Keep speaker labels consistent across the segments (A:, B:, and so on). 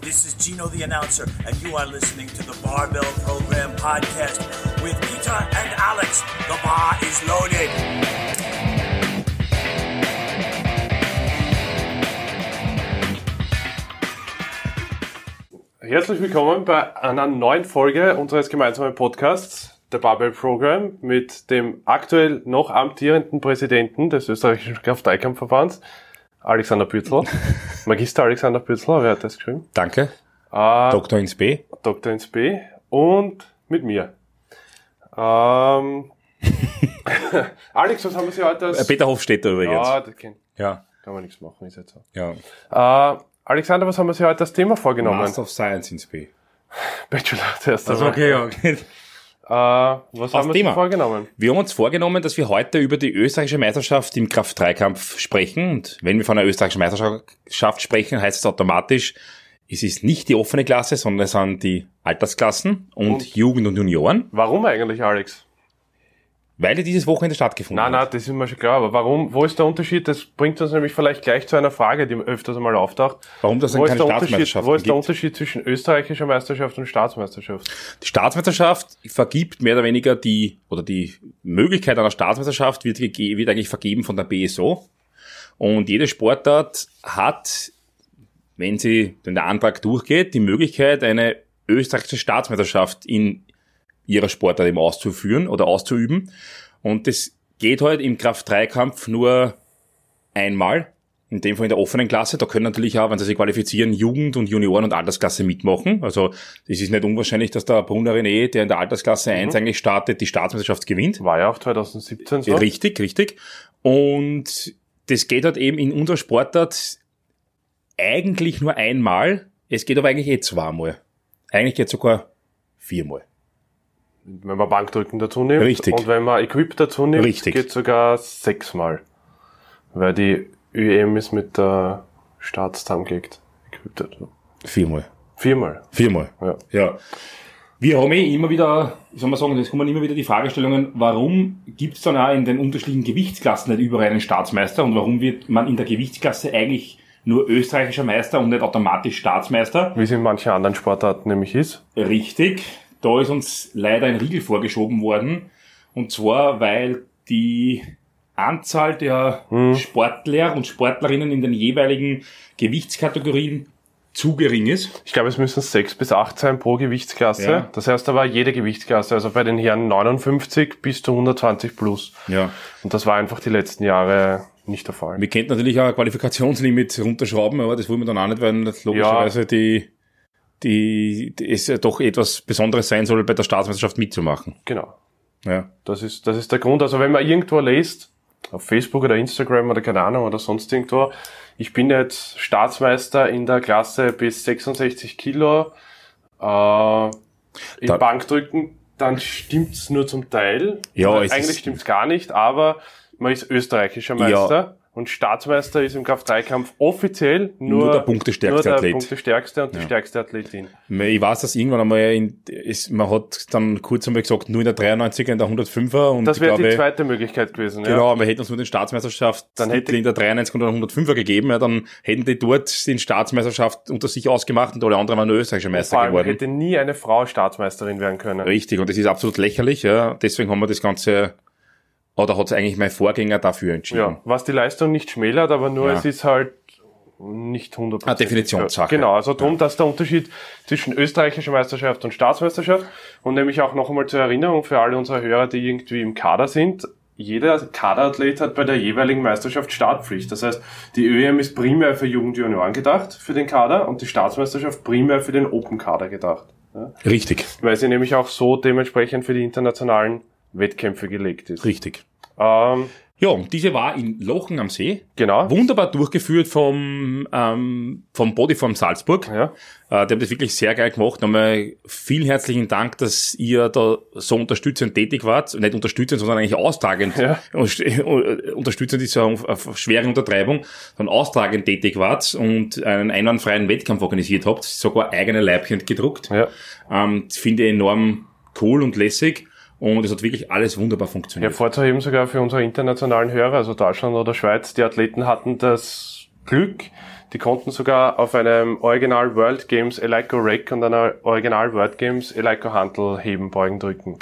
A: This is Gino the announcer, and you are listening to the Barbell Program podcast with Peter and Alex. The bar is loaded.
B: Herzlich willkommen bei einer neuen Folge unseres gemeinsamen Podcasts, der Barbell Program, mit dem aktuell noch amtierenden Präsidenten des österreichischen Kraft-3-Kampfverbands, Alexander Bützl. Magister Alexander Bützl, wer hat das geschrieben?
C: Danke.
B: Äh,
C: Dr. ins B.
B: Dr. ins B. Und mit mir. Ähm, Alex, was haben wir Sie heute
C: Äh,
B: als...
C: Peter Hofstetter übrigens.
B: Ja, das kann,
C: Ja.
B: kann man nichts machen, ist jetzt so.
C: ja.
B: Äh, Alexander, was haben wir Sie heute als Thema vorgenommen?
C: Master of Science ins B.
B: Bachelor zuerst.
C: Also okay, okay.
B: Äh, was haben wir
C: Thema.
B: Sie vorgenommen?
C: Wir haben uns vorgenommen, dass wir heute über die österreichische Meisterschaft im Kraft-3-Kampf sprechen. Und wenn wir von einer österreichischen Meisterschaft sprechen, heißt es automatisch, es ist nicht die offene Klasse, sondern es sind die Altersklassen und,
B: Und?
C: Jugend und Junioren,
B: Warum eigentlich, Alex?
C: Weil die dieses Wochenende stattgefunden
B: Nein, nein,
C: hat.
B: das ist mir schon klar. Aber warum, wo ist der Unterschied? Das bringt uns nämlich vielleicht gleich zu einer Frage, die öfters einmal auftaucht.
C: Warum das
B: Wo
C: dann
B: ist,
C: keine Staatsmeisterschaft
B: wo ist der
C: gibt.
B: Unterschied zwischen österreichischer Meisterschaft und Staatsmeisterschaft?
C: Die Staatsmeisterschaft vergibt mehr oder weniger die, oder die Möglichkeit einer Staatsmeisterschaft wird, wird eigentlich vergeben von der BSO. Und jede Sportart hat, wenn sie, wenn der Antrag durchgeht, die Möglichkeit, eine österreichische Staatsmeisterschaft in ihrer Sportart eben auszuführen oder auszuüben. Und das geht halt im Kraft-3-Kampf nur einmal. In dem Fall in der offenen Klasse. Da können natürlich auch, wenn sie sich qualifizieren, Jugend- und Junioren- und Altersklasse mitmachen. Also es ist nicht unwahrscheinlich, dass der Brunner René, der in der Altersklasse 1 eigentlich startet, die Staatsmeisterschaft gewinnt.
B: War ja auch 2017 so.
C: Richtig, richtig. Und das geht halt eben in unserer Sportart eigentlich nur einmal. Es geht aber eigentlich eh zweimal. Eigentlich geht sogar viermal.
B: Wenn man Bankdrücken dazu nimmt.
C: Richtig.
B: Und wenn man Equip dazu nimmt,
C: Richtig.
B: geht sogar sechsmal. Weil die ÜM ist mit der Staatszusammengelegt. Equip dazu.
C: Viermal.
B: Viermal.
C: Viermal.
B: Ja.
C: Ja. Wir haben eh immer wieder, wie soll man sagen, es kommen immer wieder die Fragestellungen, warum gibt es dann auch in den unterschiedlichen Gewichtsklassen nicht überall einen Staatsmeister und warum wird man in der Gewichtsklasse eigentlich nur österreichischer Meister und nicht automatisch Staatsmeister?
B: Wie es in manchen anderen Sportarten nämlich ist.
C: Richtig. Da ist uns leider ein Riegel vorgeschoben worden. Und zwar, weil die Anzahl der Sportler und Sportlerinnen in den jeweiligen Gewichtskategorien zu gering ist.
B: Ich glaube, es müssen sechs bis acht sein pro Gewichtsklasse.
C: Ja.
B: Das heißt aber jede Gewichtsklasse, also bei den Herren 59 bis zu 120 plus.
C: Ja.
B: Und das war einfach die letzten Jahre nicht der Fall.
C: Wir könnten natürlich auch ein Qualifikationslimit runterschrauben, aber das wollen wir dann auch nicht, weil das logischerweise die, die, die es ja doch etwas Besonderes sein soll, bei der Staatsmeisterschaft mitzumachen.
B: Genau.
C: Ja.
B: Das ist, das ist der Grund. Also wenn man irgendwo liest, auf Facebook oder Instagram oder keine Ahnung oder sonst irgendwo, ich bin jetzt Staatsmeister in der Klasse bis 66 Kilo äh, im
C: Da-
B: Bankdrücken, dann stimmt's nur zum Teil.
C: Ja, es
B: eigentlich stimmt's gar nicht, aber man ist österreichischer Meister. Und Staatsmeister ist im Kraft-3-Kampf offiziell nur,
C: Nur der punktestärkste
B: nur der
C: Athlet.
B: punktestärkste und die stärkste Athletin.
C: Ich weiß, dass irgendwann einmal in, ist, man hat dann kurz einmal gesagt, nur in der 93er, in der 105er und
B: Das wäre die zweite Möglichkeit gewesen. Ja.
C: Genau, wir hätten uns nur den Staatsmeisterschaft
B: Dann hätte-
C: in der 93 oder 105er gegeben, ja, dann hätten die dort den Staatsmeisterschaft unter sich ausgemacht und alle anderen waren nur österreichische Meister
B: Vor allem
C: geworden.
B: hätte nie eine Frau Staatsmeisterin werden können.
C: Richtig, und das ist absolut lächerlich, ja. Deswegen haben wir das Ganze, oder hat sich eigentlich mein Vorgänger dafür entschieden.
B: Ja, was die Leistung nicht schmälert, aber nur
C: Ja.
B: es ist halt nicht 100%.
C: Eine Definitionssache.
B: Genau, also darum, dass der Unterschied zwischen österreichischer Meisterschaft und Staatsmeisterschaft und nämlich auch noch einmal zur Erinnerung für alle unsere Hörer, die irgendwie im Kader sind, jeder Kaderathlet hat bei der jeweiligen Meisterschaft Startpflicht. Das heißt, die ÖM ist primär für Jugend und Junioren gedacht, für den Kader, und die Staatsmeisterschaft primär für den Open-Kader gedacht. Ja?
C: Richtig,
B: Weil sie nämlich auch so dementsprechend für die internationalen Wettkämpfe gelegt ist.
C: richtig.
B: Ähm,
C: Ja, und diese war in Lochen am See.
B: genau.
C: Wunderbar durchgeführt vom, ähm, vom Bodyform Salzburg.
B: Ja.
C: Äh, die haben das wirklich sehr geil gemacht. Nochmal vielen herzlichen Dank, dass ihr da so unterstützend tätig wart. Nicht unterstützend, sondern eigentlich austragend.
B: Ja.
C: Äh, Unterstützend ist ja eine schwere Untertreibung, sondern austragend tätig wart und einen einwandfreien Wettkampf organisiert habt. Sogar eigene Leibchen gedruckt.
B: Ja.
C: Ähm, finde ich enorm cool und lässig. Und es hat wirklich alles wunderbar funktioniert.
B: Hervorzuheben sogar für unsere internationalen Hörer, also Deutschland oder Schweiz, die Athleten hatten das Glück. Die konnten sogar auf einem Original World Games Eleiko Rack und einer Original World Games Eleiko Handel heben, beugen, drücken.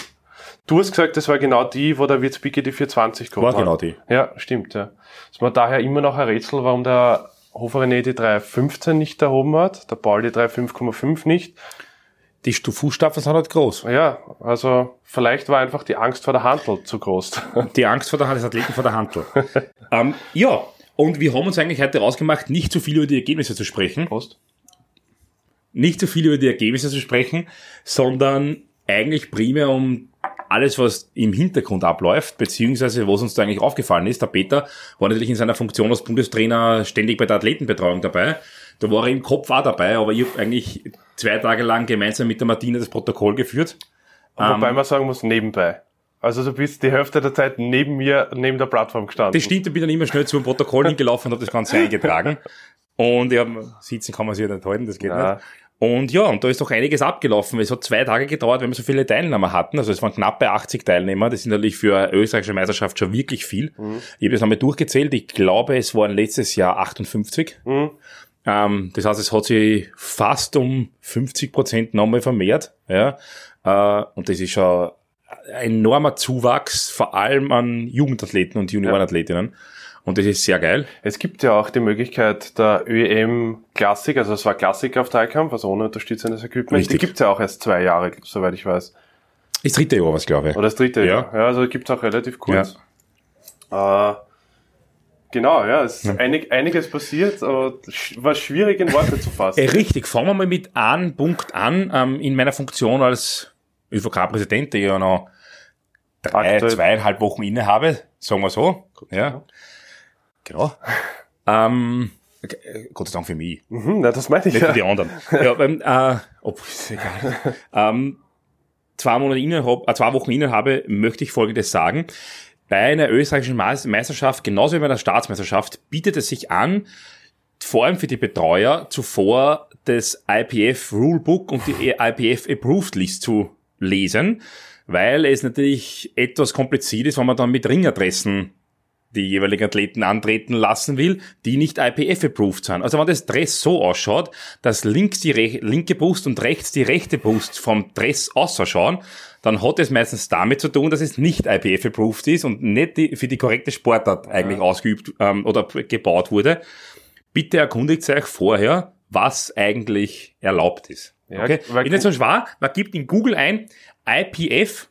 B: Du hast gesagt, das war genau die, wo der Wirzbicke die 420 gehabt
C: War
B: hat.
C: genau die.
B: Ja, stimmt, ja. Es war daher immer noch ein Rätsel, warum der Hofer René die 315 nicht erhoben hat, der Paul die 3.5,5 nicht.
C: Die Fußstapfen sind halt groß.
B: Ja, also vielleicht war einfach die Angst vor der Handel zu groß.
C: Die Angst vor der Hand des Athleten vor der Handel. ähm, ja, und wir haben uns eigentlich heute rausgemacht, nicht zu viel über die Ergebnisse zu sprechen.
B: Prost.
C: Nicht zu viel über die Ergebnisse zu sprechen, sondern eigentlich primär um alles, was im Hintergrund abläuft, beziehungsweise was uns da eigentlich aufgefallen ist. Der Peter war natürlich in seiner Funktion als Bundestrainer ständig bei der Athletenbetreuung dabei. Da war er im Kopf auch dabei, aber ich habe eigentlich zwei Tage lang gemeinsam mit der Martina das Protokoll geführt.
B: Wobei man sagen muss, nebenbei. Also du bist die Hälfte der Zeit neben mir, neben der Plattform gestanden.
C: Das stimmt, ich bin dann immer schnell zum Protokoll hingelaufen und habe das Ganze eingetragen. Und ja, sitzen kann man sich ja nicht halten, das geht
B: Ja.
C: nicht. Und ja, und da ist doch einiges abgelaufen. Es hat zwei Tage gedauert, wenn wir so viele Teilnehmer hatten. Also es waren knappe 80 Teilnehmer. Das sind natürlich für eine österreichische Meisterschaft schon wirklich viel. Ich habe das einmal durchgezählt. Ich glaube, es waren letztes Jahr 58. Ähm, das heißt, es hat sich fast um 50 Prozent nochmal vermehrt. Ja. Äh, und das ist schon ein enormer Zuwachs, vor allem an Jugendathleten und Juniorenathletinnen. Und das ist sehr geil.
B: Es gibt ja auch die Möglichkeit der ÖEM Klassik, also es war Klassik auf Dreikampf, also ohne unterstützendes Equipment.
C: Richtig.
B: Die gibt's ja auch erst zwei Jahre, soweit ich weiß.
C: Das dritte Jahr, was glaube ich.
B: Oder das dritte
C: Ja.
B: Jahr. Ja, also gibt's auch relativ kurz. Äh, genau, ja, es ist einig, einiges passiert, aber war schwierig in Worte zu fassen.
C: Äh, richtig, fangen wir mal mit einem Punkt an. Ähm, in meiner Funktion als ÖVK-Präsident, der ich ja noch drei,
B: Aktuell.
C: zweieinhalb Wochen inne habe, sagen wir so. Ja. Genau. Ähm, äh, Gott sei Dank für mich.
B: Mhm, na, das meine ich
C: nicht
B: ja.
C: für die anderen. ja, ähm, äh, ob, ist egal. ähm, zwei Monate innerhalb, äh, zwei Wochen innerhabe, möchte ich Folgendes sagen. Bei einer österreichischen Meis- Meisterschaft, genauso wie bei einer Staatsmeisterschaft, bietet es sich an, vor allem für die Betreuer zuvor das IPF Rulebook und die IPF Approved List zu lesen, weil es natürlich etwas kompliziert ist, wenn man dann mit Ringadressen die jeweiligen Athleten antreten lassen will, die nicht IPF-approved sind. Also wenn das Dress so ausschaut, dass links die linke Brust und rechts die rechte Brust vom Dress ausschauen, dann hat es meistens damit zu tun, dass es nicht IPF-approved ist und nicht die, für die korrekte Sportart eigentlich ausgeübt ähm, oder gebaut wurde. Bitte erkundigt euch vorher, was eigentlich erlaubt ist.
B: Ja,
C: okay?
B: weil-
C: Ist nicht so schwer, man gibt in Google ein IPF,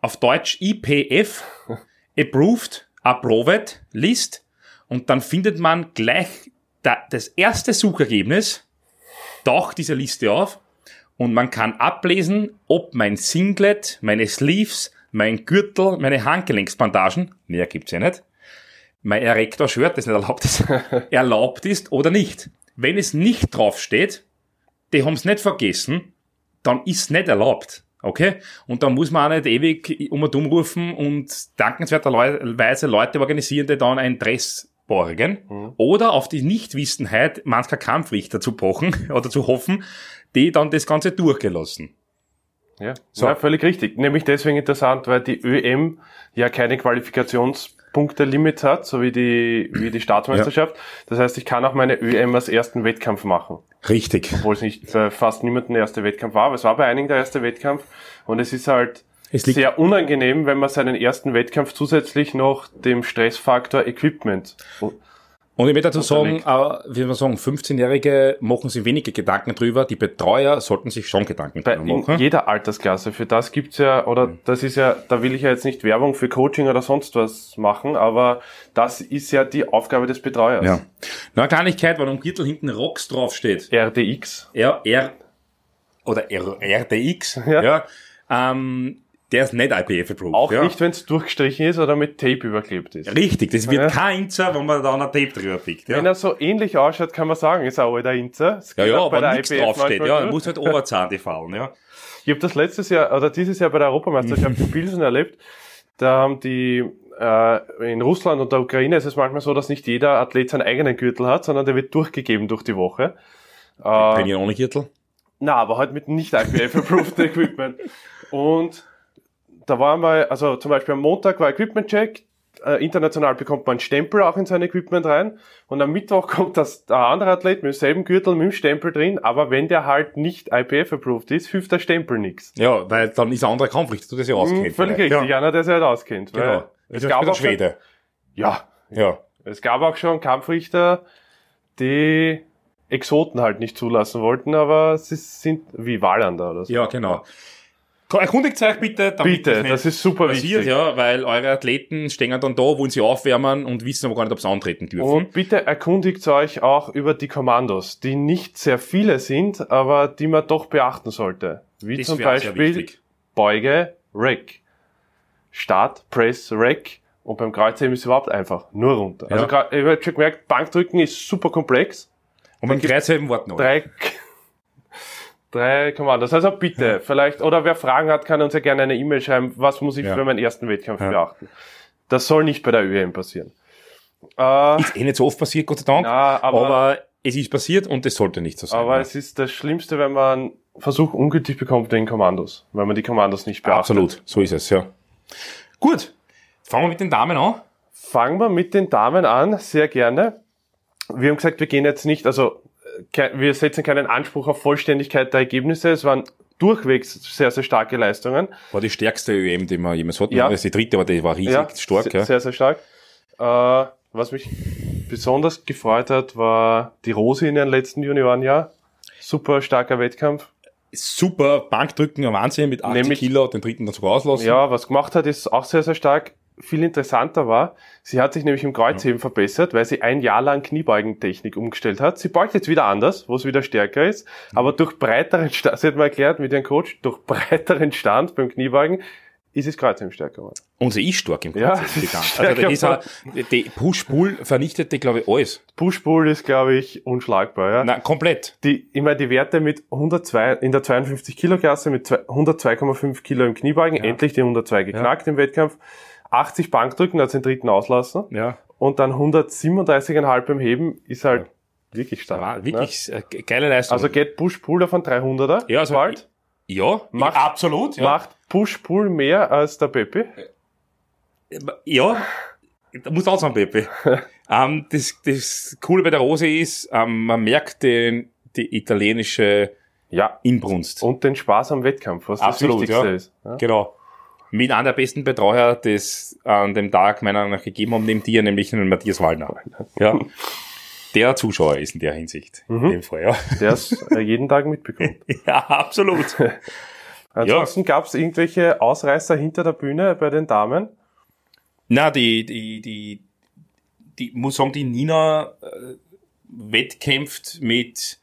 C: auf Deutsch IPF, Approved, Approved List und dann findet man gleich da, das erste Suchergebnis, taucht diese Liste auf und man kann ablesen, ob mein Singlet, meine Sleeves, mein Gürtel, meine Handgelenksbandagen, mehr gibt's ja nicht, mein Erektor-Shirt, das nicht erlaubt ist, erlaubt ist oder nicht. Wenn es nicht draufsteht, die haben's nicht vergessen, dann ist nicht erlaubt. Okay? Und dann muss man auch nicht ewig um und um rufen und dankenswerterweise Leute organisieren, die dann ein Dress borgen. Oder auf die Nichtwissenheit mancher Kampfrichter zu pochen oder zu hoffen, die dann das Ganze durchgelassen.
B: Ja,
C: So.
B: ja, völlig richtig. Nämlich deswegen interessant, weil die ÖM ja keine Qualifikationspunkte-Limit hat, so wie die, wie die Staatsmeisterschaft. Das heißt, ich kann auch meine ÖM als ersten Wettkampf machen.
C: Richtig.
B: Obwohl es nicht äh, fast niemanden der erste Wettkampf war, aber es war bei einigen der erste Wettkampf. Und es ist halt sehr unangenehm, wenn man seinen ersten Wettkampf zusätzlich noch dem Stressfaktor Equipment.
C: Und ich möchte dazu sagen, äh, wie man sagen, 15-Jährige machen sich wenige Gedanken drüber, die Betreuer sollten sich schon Gedanken
B: Bei
C: drüber
B: in
C: machen.
B: jeder Altersklasse. Für das gibt's ja, oder das ist ja, da will ich ja jetzt nicht Werbung für Coaching oder sonst was machen, aber das ist ja die Aufgabe des Betreuers.
C: Ja. Eine Kleinigkeit, weil am Gürtel hinten Rocks draufsteht.
B: RDX.
C: R, R, oder R, RDX,
B: Ja.
C: ja, ähm, der ist nicht IPF approved.
B: Auch
C: ja.
B: nicht, wenn es durchgestrichen ist oder mit Tape überklebt ist.
C: Richtig, das wird
B: Ja.
C: kein Inzer, wenn man da ein Tape drüber pickt. Ja,
B: Wenn er so ähnlich ausschaut, kann man sagen, ist ein alter Inzer.
C: Ja, ja
B: auch bei
C: aber
B: der
C: nichts
B: IPF
C: draufsteht. Ja,
B: durch.
C: muss halt Oberzahn fallen. Ja.
B: Ich habe das letztes Jahr oder dieses Jahr bei der Europameisterschaft in Pilsen erlebt. Da haben die äh, in Russland und der Ukraine ist es manchmal so, dass nicht jeder Athlet seinen eigenen Gürtel hat, sondern der wird durchgegeben durch die Woche. Äh,
C: Trainieren ohne Gürtel.
B: Na, aber halt mit nicht IPF-approved Equipment. Und da war mal, also zum Beispiel am Montag war Equipment-Check, äh, international bekommt man einen Stempel auch in sein Equipment rein und am Mittwoch kommt das der andere Athlet mit demselben Gürtel mit dem Stempel drin, aber wenn der halt nicht IPF-approved ist, hilft der Stempel nichts.
C: Ja, weil dann ist ein anderer Kampfrichter, du das ja auskennt.
B: Völlig richtig, einer, der sich halt auskennt.
C: Ja, genau.
B: Es gab auch schon,
C: Schwede.
B: ja,
C: Ja.
B: es gab auch schon Kampfrichter, die Exoten halt nicht zulassen wollten, aber sie sind wie Wallander oder so.
C: Ja, genau. Erkundigt euch bitte, damit
B: Bitte,
C: nicht
B: das ist super
C: passiert,
B: wichtig.
C: ja, weil eure Athleten stehen dann da, wollen sie aufwärmen und wissen aber gar nicht, ob sie antreten dürfen.
B: Und bitte erkundigt euch auch über die Kommandos, die nicht sehr viele sind, aber die man doch beachten sollte. Wie
C: Das
B: zum Beispiel. Beuge, Rack. Start, Press, Rack. Und beim Kreuzheben ist es überhaupt einfach. Nur runter. Also
C: Ja.
B: gra- ich habe schon gemerkt, Bankdrücken ist super komplex.
C: Und beim Kreuzheben warten alle.
B: Drei, drei Kommandos. Also bitte, vielleicht, oder wer Fragen hat, kann uns ja gerne eine E-Mail schreiben. Was muss ich
C: Ja.
B: für meinen ersten Wettkampf
C: Ja.
B: beachten? Das soll nicht bei der ÖM passieren. Äh,
C: Ist eh nicht so oft passiert, Gott sei Dank.
B: Ja, aber-
C: aber, es ist passiert und es sollte nicht so sein.
B: Aber
C: ja.
B: es ist das Schlimmste, wenn man Versuch ungültig bekommt wegen Kommandos, weil man die Kommandos nicht beachtet.
C: Absolut, so ist es, ja. Gut, fangen wir mit den Damen an.
B: Fangen wir mit den Damen an, sehr gerne. Wir haben gesagt, wir gehen jetzt nicht, also wir setzen keinen Anspruch auf Vollständigkeit der Ergebnisse. Es waren durchwegs sehr, sehr starke Leistungen.
C: War die stärkste ÖM, die wir jemals hatten.
B: Ja.
C: Das ist die dritte, aber die war riesig stark.
B: se-
C: Ja.
B: Sehr, sehr stark. Äh, was mich besonders gefreut hat, war die Rosi in ihrem letzten Juniorenjahr. Super starker Wettkampf.
C: Super Bankdrücken, ein Wahnsinn mit 80
B: Nämlich-
C: Kilo, den dritten dann sogar auslassen.
B: Ja, was gemacht hat, ist auch sehr, sehr stark. Viel interessanter war, sie hat sich nämlich im Kreuzheben verbessert, weil sie ein Jahr lang Kniebeugentechnik umgestellt hat. Sie beugt jetzt wieder anders, wo es wieder stärker ist, aber durch breiteren Stand, sie hat mal erklärt mit ihrem Coach, durch breiteren Stand beim Kniebeugen ist es Kreuzheben stärker geworden.
C: Und sie ist stark im
B: Ja,
C: Kreuzheben, ganze.
B: stärker
C: Also die Push-Pull vernichtete, glaube ich, alles.
B: Push-Pull ist, glaube ich, unschlagbar, ja.
C: Nein, komplett.
B: Die, immer die Werte mit 102, in der 52 Kilo Klasse mit zwei- 102,5 Kilo im Kniebeugen, endlich die 102 geknackt im Wettkampf. 80 Bankdrücken, sie den dritten auslassen.
C: Ja.
B: Und dann 137,5 beim Heben ist halt wirklich stark.
C: War
B: ne?
C: wirklich äh, geile Leistung.
B: Also geht Push-Pull von 300er.
C: Ja, also-
B: bald.
C: ja,
B: macht-
C: absolut. Ja.
B: Macht Push-Pull mehr als der Pepe.
C: Ja, da muss auch sagen, Pepe. ähm, das, das Coole bei der Rose ist, ähm, man merkt den, die italienische
B: Ja.
C: Inbrunst.
B: Und den Spaß am Wettkampf, was
C: Absolut,
B: das Wichtigste
C: ja.
B: ist. Ja.
C: Genau. Mit einer der besten Betreuer, das an dem Tag meiner Meinung nach gegeben haben, neben dir, nämlich den Matthias Wallner. Ja. Der Zuschauer ist in der Hinsicht.
B: Mhm.
C: In dem Fall, ja.
B: Der es äh, jeden Tag mitbekommt.
C: ja, absolut.
B: Ansonsten gab es irgendwelche Ausreißer hinter der Bühne bei den Damen.
C: Na, die, die, die, die, muss sagen, die Nina äh, wettkämpft mit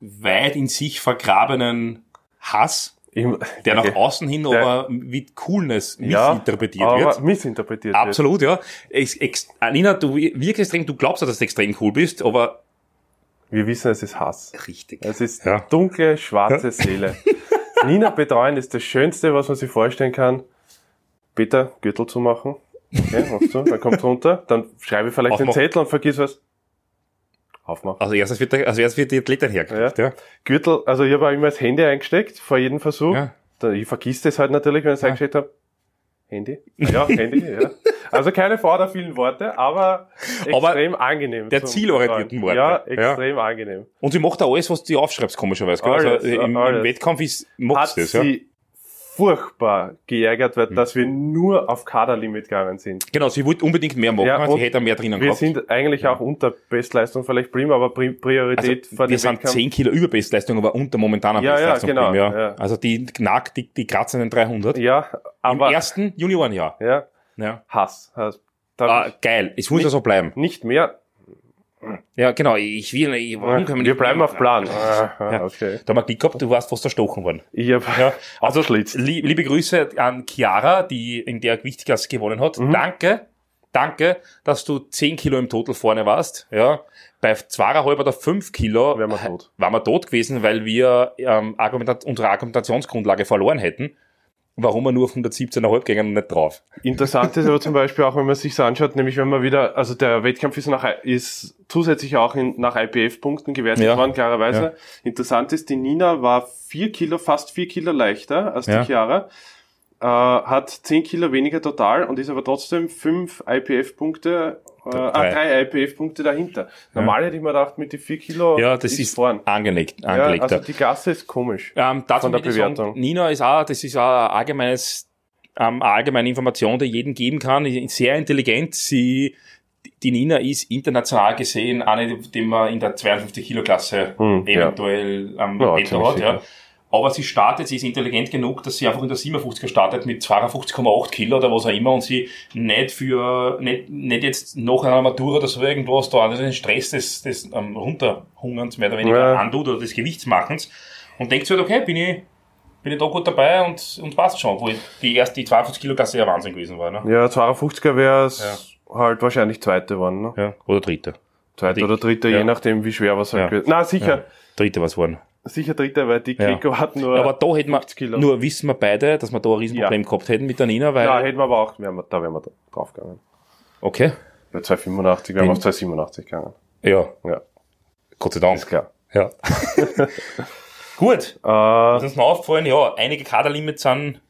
C: weit in sich vergrabenen Hass,
B: Im-
C: der nach außen hin
B: Der-
C: aber mit Coolness
B: Ja,
C: missinterpretiert
B: aber
C: wird.
B: Missinterpretiert
C: Absolut, ja. Ex, ex, Nina, du wirkst extrem, du glaubst ja, dass du extrem cool bist, aber
B: wird. Wir wissen, es ist Hass.
C: richtig.
B: Es ist
C: Ja.
B: dunkle, schwarze Seele. Nina betreuen ist das Schönste, was man sich vorstellen kann. Peter, Gürtel zu machen. Okay, machst du, dann kommt runter, dann schreibe ich vielleicht den
C: Aufmachen.
B: Zettel und vergiss was. Aufmachen.
C: Also erstes wird, der, also erstes wird die Athletin hergekriegt, ja.
B: Gürtel, also ich habe auch immer das Handy eingesteckt vor jedem Versuch.
C: Ja.
B: Ich vergiss das halt natürlich, wenn ich es eingesteckt habe. Handy? Ja, Handy, ja. Also keine Frau der vielen Worte, aber
C: Aber
B: extrem angenehm.
C: der zielorientierten. Worte.
B: Ja, extrem angenehm.
C: Und sie macht auch alles, was du aufschreibst, komischerweise. Gell?
B: Alles,
C: also im,
B: alles.
C: im Wettkampf ist, macht sie das, ja.
B: sie furchtbar geärgert,
C: Hm.
B: weil, dass wir nur auf Kaderlimit gegangen sind.
C: Genau, sie wollte unbedingt mehr machen,
B: Ja,
C: sie hätte mehr drinnen
B: Wir
C: gehabt.
B: sind eigentlich auch unter Bestleistung vielleicht prima, aber Pri- Priorität
C: also,
B: vor
C: wir sind
B: Wettkampf.
C: 10 Kilo über Bestleistung, aber unter momentaner
B: Ja, ja,
C: Bestleistung.
B: genau,
C: geblieben,
B: ja.
C: Also die knackt, die, die kratzen den 300.
B: Ja,
C: Im
B: aber
C: ersten Juniorenjahr.
B: ja,
C: Ja.
B: Hass. Hass.
C: Ah, geil, es muss ja so bleiben.
B: nicht mehr.
C: Ja, genau, ich will, ich, warum können wir
B: wir bleiben auf Plan.
C: Ja.
B: Ah, okay.
C: Da haben wir Glück gehabt, du warst fast erstochen worden.
B: Ich hab
C: Ja,
B: also.
C: Lie- Liebe Grüße an Chiara, die in der Gewichtsklasse gewonnen hat.
B: Mhm.
C: Danke, danke, dass du 10 Kilo im Total vorne warst. Ja, bei zweieinhalb oder 5 Kilo waren wir tot gewesen, weil wir ähm, Argumentat unsere Argumentationsgrundlage verloren hätten. Warum wir nur auf 117,5 gingen und nicht drauf.
B: Interessant ist aber zum Beispiel auch, wenn man sich anschaut, nämlich wenn man wieder, also der Wettkampf ist, nach, ist zusätzlich auch in, nach IPF-Punkten gewertet
C: Ja.
B: worden, klarerweise.
C: Ja.
B: Interessant ist, die Nina war vier Kilo, fast vier Kilo leichter als die
C: Ja.
B: Chiara. Äh, hat 10 Kilo weniger total und ist aber trotzdem 5 IPF-Punkte, äh,
C: Drei.
B: ah, 3 IPF-Punkte dahinter. Normal hätte ich mir gedacht, mit den 4 Kilo
C: Ja, das ist,
B: vorn.
C: angelegt,
B: Ja,
C: angelegter.
B: also die Klasse ist komisch.
C: Ähm,
B: Von der
C: ich sagen,
B: Bewertung.
C: Nina ist auch, das ist auch ein allgemeines, ähm, eine allgemeine Information, die jedem geben kann. Ist Sehr intelligent. Sie, die Nina ist international gesehen eine, die man in der 52 Kilo Klasse
B: Hm, ja.
C: eventuell
B: Ja,
C: Wetter
B: ziemlich
C: hat, ja. Aber sie startet, sie ist intelligent genug, dass sie einfach in der 57er startet mit 52,8 Kilo oder was auch immer und sie nicht für, nicht, nicht jetzt nach einer Matura oder so irgendwas da, also den Stress des, des ähm, Runterhungerns mehr oder weniger
B: Ja.
C: antut oder des Gewichtsmachens und denkt sich halt, okay, bin ich, bin ich da gut dabei und, und passt schon, wo die erste, die 52 Kilo Klasse ja Wahnsinn gewesen war, ne?
B: Ja, 52er wäre es halt wahrscheinlich zweite geworden. Ne?
C: Ja. Oder dritte.
B: Zweite oder dritte,
C: ja.
B: je nachdem, wie schwer was halt
C: Ja.
B: Na, sicher,
C: Ja. Dritte was waren.
B: Sicher dritte, weil die
C: Ja.
B: Kriko hat nur.
C: Aber da hätten wir,
B: 50 Kilo.
C: nur wissen wir beide, dass wir da ein Riesenproblem gehabt hätten mit der Nina, weil,
B: ja, hätten wir aber auch, wären wir, da wären wir draufgegangen.
C: okay,
B: Bei 285 wären wir auf 287 gegangen.
C: ja,
B: Ja,
C: Gott sei Dank.
B: ist klar.
C: Ja. Gut.
B: Äh,
C: Was uns noch aufgefallen, ja, einige Kaderlimits sind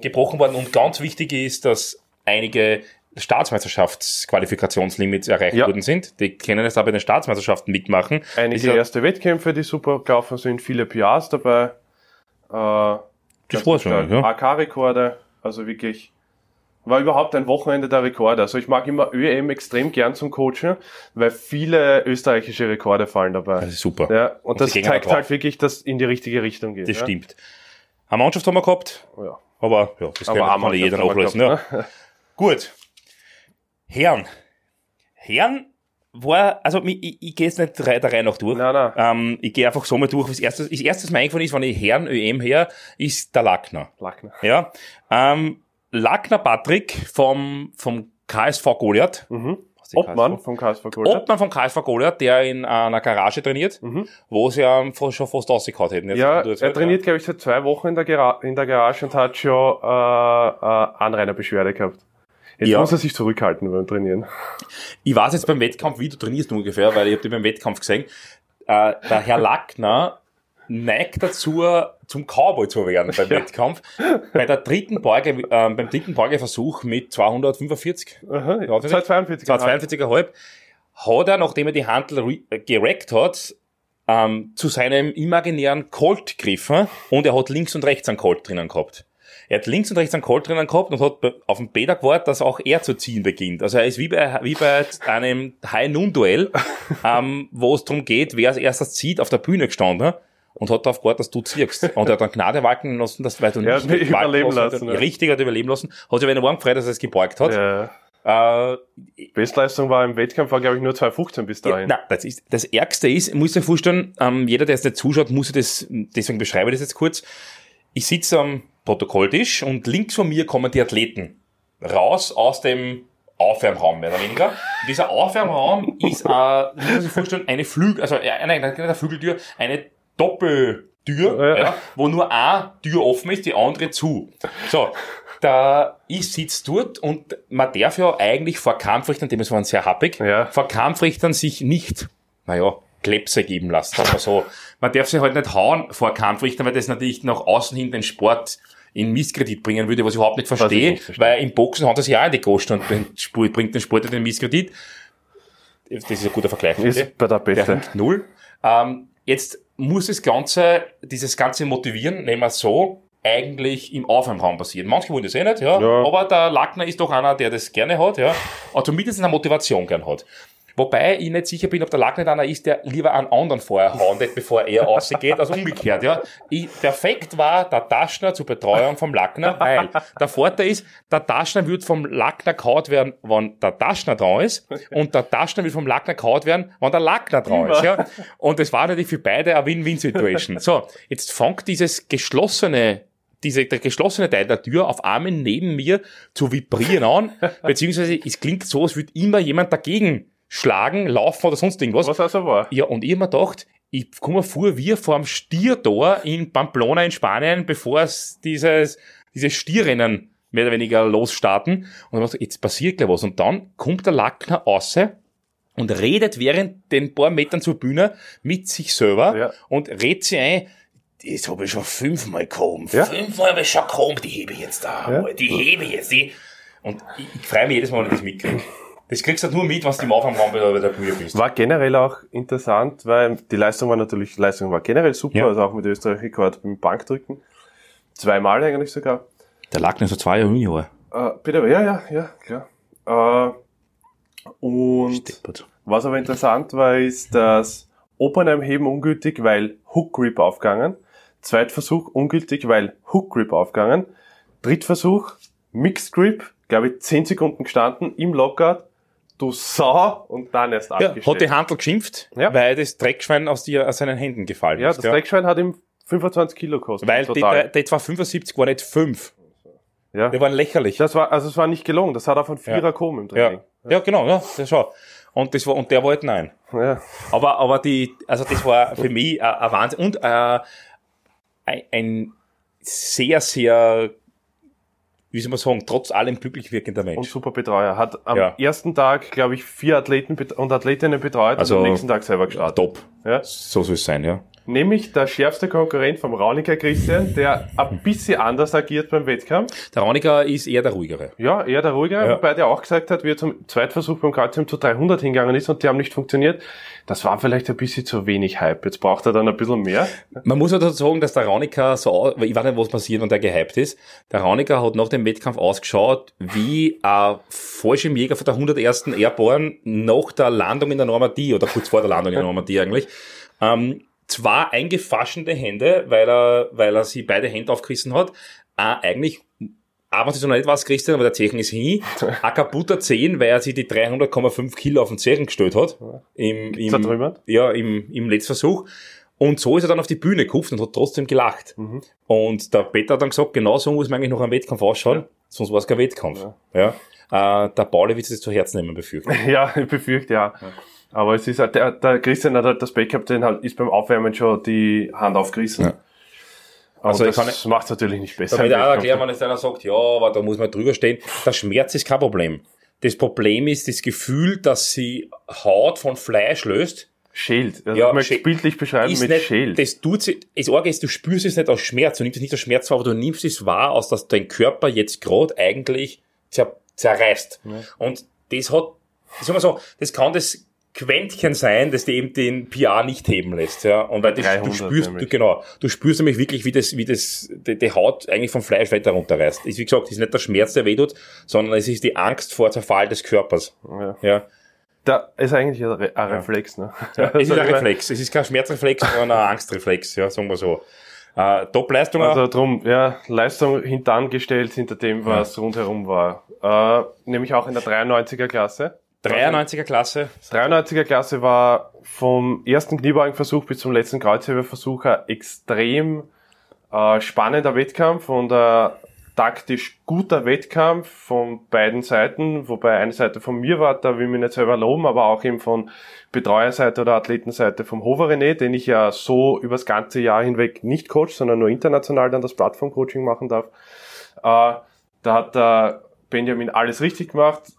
C: gebrochen worden und ganz wichtig ist, dass einige Staatsmeisterschaftsqualifikationslimits erreicht
B: Ja.
C: worden sind. Die können jetzt aber bei den Staatsmeisterschaften mitmachen.
B: einige
C: ja-
B: erste Wettkämpfe, die super gelaufen sind, viele PRs dabei. Äh,
C: Das war's schon, ja.
B: AK-Rekorde, also wirklich, war überhaupt ein Wochenende der Rekorde. Also ich mag immer ÖM extrem gern zum Coachen, weil viele österreichische Rekorde fallen dabei.
C: Das ist super.
B: Ja, und, das
C: sie gehen
B: zeigt halt wirklich, dass in die richtige Richtung geht.
C: Das
B: ja?
C: stimmt. Eine Mannschaft haben wir gehabt,
B: Ja.
C: aber ja, das
B: Aber
C: kann, kann jeder nachlesen. Ja. Gut. Herren. Herren war, also ich, ich, ich gehe jetzt nicht der Reihe nach durch.
B: Nein, nein.
C: Ähm, ich gehe einfach so mal durch. Das erste, das erste, was mir eingefallen ist, wenn ich Herren ÖM her, ist der Lackner.
B: Lackner.
C: Ja. Ähm, Lackner Patrick vom, vom KSV Goliath.
B: Mhm. Obmann
C: KSV?
B: vom KSV Goliath.
C: Obmann vom KSV Goliath, der in einer Garage trainiert, wo sie ähm, schon fast ausgekaut hätten. Jetzt,
B: Mhm. Ja, er trainiert, glaube ich, seit zwei Wochen in der, Gara in der Garage und hat schon äh, äh, Anrainerbeschwerde gehabt. Jetzt
C: Ja.
B: muss er sich zurückhalten beim Trainieren.
C: Ich weiß jetzt beim Wettkampf, wie du trainierst ungefähr, weil ich habe dich beim Wettkampf gesehen. Äh, der Herr Lackner neigt dazu, zum Cowboy zu werden beim Wettkampf. Bei der dritten Beuge, äh, beim dritten Beugeversuch mit 245,
B: Aha,
C: Ja,
B: 242.
C: 242,5, hat er, nachdem er die Handel äh, gereckt hat, ähm, zu seinem imaginären Colt gegriffen und er hat links und rechts einen Colt drinnen gehabt. Er hat links und rechts einen Colt drinnen gehabt und hat auf den Peter gewartet, dass auch er zu ziehen beginnt. Also er ist wie bei, wie bei einem High-Noon-Duell, ähm, wo es darum geht, wer als erstes zieht, auf der Bühne gestanden und hat darauf gewartet, dass du ziehst. Und er hat dann Gnade walken lassen, dass, weil du
B: Er hat mich
C: walken
B: überleben lassen,
C: hat,
B: ja.
C: Richtig, hat überleben lassen. Hat sich aber enorm gefreut, dass er es gebeugt hat.
B: Ja.
C: Äh,
B: Bestleistung war im Wettkampf, war, glaube ich, nur 215 bis
C: ja,
B: dahin.
C: nein, das, ist, das Ärgste ist, ich muss dir vorstellen, ähm, jeder, der jetzt nicht zuschaut, muss sich das, deswegen beschreibe ich das jetzt kurz. Ich sitze am Protokolltisch und links von mir kommen die Athleten raus aus dem Aufwärmraum, mehr oder weniger. Dieser Aufwärmraum ist, äh, muss man sich vorstellen, eine Flügel, also äh, eine, eine, Flügeltür, eine Doppeltür,
B: Ja.
C: ja. wo nur eine Tür offen ist, die andere zu. So, da ich sitze dort und man darf ja eigentlich vor Kampfrichtern, dem waren sehr happig,
B: Ja.
C: vor Kampfrichtern sich nicht, naja, Klepse geben lassen, wir so. Man darf sich halt nicht hauen vor Kampfrichtern, weil das natürlich nach außen hin den Sport in Misskredit bringen würde, was ich überhaupt nicht
B: ich
C: verstehe,
B: nicht verstehe.
C: weil im Boxen hat das ja auch in die Kosten und bringt den Sport in den Misskredit. Das ist ein guter Vergleich.
B: Ist bei der
C: Der
B: Beste.
C: hinkt null. Ähm, jetzt muss das Ganze, dieses ganze Motivieren, nehmen wir so, eigentlich im Aufwärmraum passieren. Manche wollen das eh nicht, ja.
B: Ja.
C: Aber der Lackner ist doch einer, der das gerne hat, ja. Aber zumindest eine Motivation gern hat. Wobei ich nicht sicher bin, ob der Lackner einer ist, der lieber einen anderen vorher wird, bevor er rausgeht, also umgekehrt, ja. Ich, perfekt war der Taschner zur Betreuung vom Lackner, weil der Vorteil ist, der Taschner wird vom Lackner kaut werden, wenn der Taschner dran ist, und der Taschner wird vom Lackner kaut werden, wenn der Lackner dran ist, ja. Und das war natürlich für beide eine Win-Win-Situation. So, jetzt fängt dieses geschlossene diese, der geschlossene Teil der Tür auf Armen neben mir zu vibrieren an, beziehungsweise es klingt so, als würde immer jemand dagegen schlagen, laufen oder sonst irgendwas.
B: Was also war.
C: Ja, und ich hab mir gedacht, ich komme vor, wir vor dem Stiertor in Pamplona in Spanien, bevor es dieses, dieses Stierrennen mehr oder weniger losstarten. Und gedacht, jetzt passiert gleich was. Und dann kommt der Lackner raus und redet während den paar Metern zur Bühne mit sich selber
B: Ja.
C: und redet sie ein, das habe ich schon fünfmal gehoben.
B: Ja?
C: Fünfmal habe ich schon gehoben, die hebe ich jetzt da.
B: Ja?
C: Die hebe ich jetzt. Die. Und ich, ich freue mich jedes Mal, wenn ich das mitkriege. Das kriegst du halt nur mit, was du im Aufwärmraum bei der Bühne bist.
B: War generell auch interessant, weil die Leistung war natürlich, die Leistung war generell super,
C: Ja.
B: also auch mit Österreich-Rekord beim Bankdrücken. Zweimal eigentlich sogar.
C: Der lag nicht so zwei Jahre Junior.
B: Äh, bitte, ja, ja, ja, klar. Äh, und
C: Steppert.
B: was aber interessant war, ist, dass Opernheim-Heben ungültig, weil Hook Grip aufgegangen. Zweitversuch ungültig, weil Hook Grip aufgegangen. Drittversuch Mixed Grip, glaube ich, 10 Sekunden gestanden im Lockout. Du Sau und dann erst
C: Ja,
B: abgestellt.
C: hat die Handel geschimpft,
B: Ja.
C: weil das Dreckschwein aus, dir, aus seinen Händen gefallen
B: ja,
C: ist.
B: das Dreckschwein hat ihm 25 Kilo gekostet.
C: Weil
B: total.
C: die 275 waren nicht 5.
B: ja.
C: Die waren lächerlich.
B: Das war, also es war nicht gelungen. Das hat er von Vierer
C: Ja.
B: im Training.
C: ja. ja, genau, ja, das schau. Und das war, und der wollte nein.
B: Ja.
C: Aber, aber die, also das war für mich äh, ein Wahnsinn und äh, ein, ein sehr, sehr, wie soll man sagen, trotz allem glücklich wirkender
B: Und
C: Mensch.
B: super Betreuer. Hat am
C: Ja.
B: ersten Tag, glaube ich, vier Athleten und Athletinnen betreut
C: Also-
B: und am nächsten Tag selber gestartet.
C: Top.
B: Ja.
C: So soll es sein, ja.
B: Nämlich der schärfste Konkurrent vom Rauniker Christian, der ein bisschen anders agiert beim Wettkampf.
C: Der Rauniger ist eher der ruhigere.
B: Ja, eher der ruhigere,
C: Ja.
B: wobei der auch gesagt hat, wie er zum Zweitversuch beim Kreuzheben zu 300 hingegangen ist und die haben nicht funktioniert. Das war vielleicht ein bisschen zu wenig Hype. Jetzt braucht er dann ein bisschen mehr.
C: Man muss ja dazu sagen, dass der Rauniker so, ich weiß nicht, was passiert, wenn der gehypt ist. Der Rauniker hat nach dem Wettkampf ausgeschaut wie ein Fallschirmjäger von der 101. Airborne nach der Landung in der Normandie oder kurz vor der Landung in der Normandie eigentlich. Ähm, zwar eingefaschene Hände, weil er, weil er sie beide Hände aufgerissen hat, äh, eigentlich aber wenn es noch nicht was, Christian, aber der Zechen ist hin. Ein kaputter Zehen, weil er sich die 300,5 Kilo auf den Zechen gestellt hat. Im, im, ja, im, im Letztversuch. Und so ist er dann auf die Bühne gehupft und hat trotzdem gelacht. Und der Peter hat dann gesagt, genau so muss man eigentlich noch am Wettkampf ausschauen, sonst war es kein Wettkampf. Ja. Äh, der Pauli wird es zu Herzen nehmen, befürchten.
B: Ja, ich befürchte ja. Aber es ist halt, der, der Christian hat halt das Backup, den halt ist beim Aufwärmen schon die Hand aufgerissen.
C: Ja. Also
B: Also
C: ich
B: das
C: kann-
B: macht es natürlich nicht besser.
C: Da will ich
B: im
C: auch erklären, wenn jetzt einer sagt, ja, aber da muss man drüber stehen. Der Schmerz ist kein Problem. Das Problem ist das Gefühl, dass sie Haut von Fleisch löst.
B: Schält. Also
C: Ja,
B: ich möchte es bildlich beschreiben
C: ist
B: mit
C: nicht,
B: Schält.
C: das tut sie, das Arge ist, du spürst es nicht aus Schmerz, du nimmst es nicht aus Schmerz wahr, aber du nimmst es wahr, aus dass dein Körper jetzt gerade eigentlich zer, zerreißt. Und das hat, ich sag mal so, das kann das Quäntchen sein, das dir eben den PR nicht heben lässt, ja. Und weil du
B: 300
C: spürst, du, genau, du spürst nämlich wirklich, wie das, wie das, die, die Haut eigentlich vom Fleisch weiter runterreißt. Ist, wie gesagt, ist nicht der Schmerz, der wehtut, sondern es ist die Angst vor Zerfall des Körpers.
B: Ja.
C: Ja.
B: Da ist eigentlich ein, Re ein Reflex, ne?
C: Ja, es ist ein Reflex. Es ist kein Schmerzreflex, sondern ein Angstreflex, ja, sagen wir so. Äh, Top-Leistung.
B: Also drum, ja, Leistung hintan gestellt hinter dem, was rundherum war. Äh, nämlich auch in der 93er Klasse.
C: 93er Klasse.
B: 93er Klasse war vom ersten Kniebeugenversuch bis zum letzten Kreuzheberversuch ein extrem äh, spannender Wettkampf und ein taktisch guter Wettkampf von beiden Seiten, wobei eine Seite von mir war, da will ich mich nicht selber loben, aber auch eben von Betreuerseite oder Athletenseite vom Hover René, den ich ja so übers ganze Jahr hinweg nicht coach, sondern nur international dann das Plattform-Coaching machen darf. Äh, da hat der Benjamin alles richtig gemacht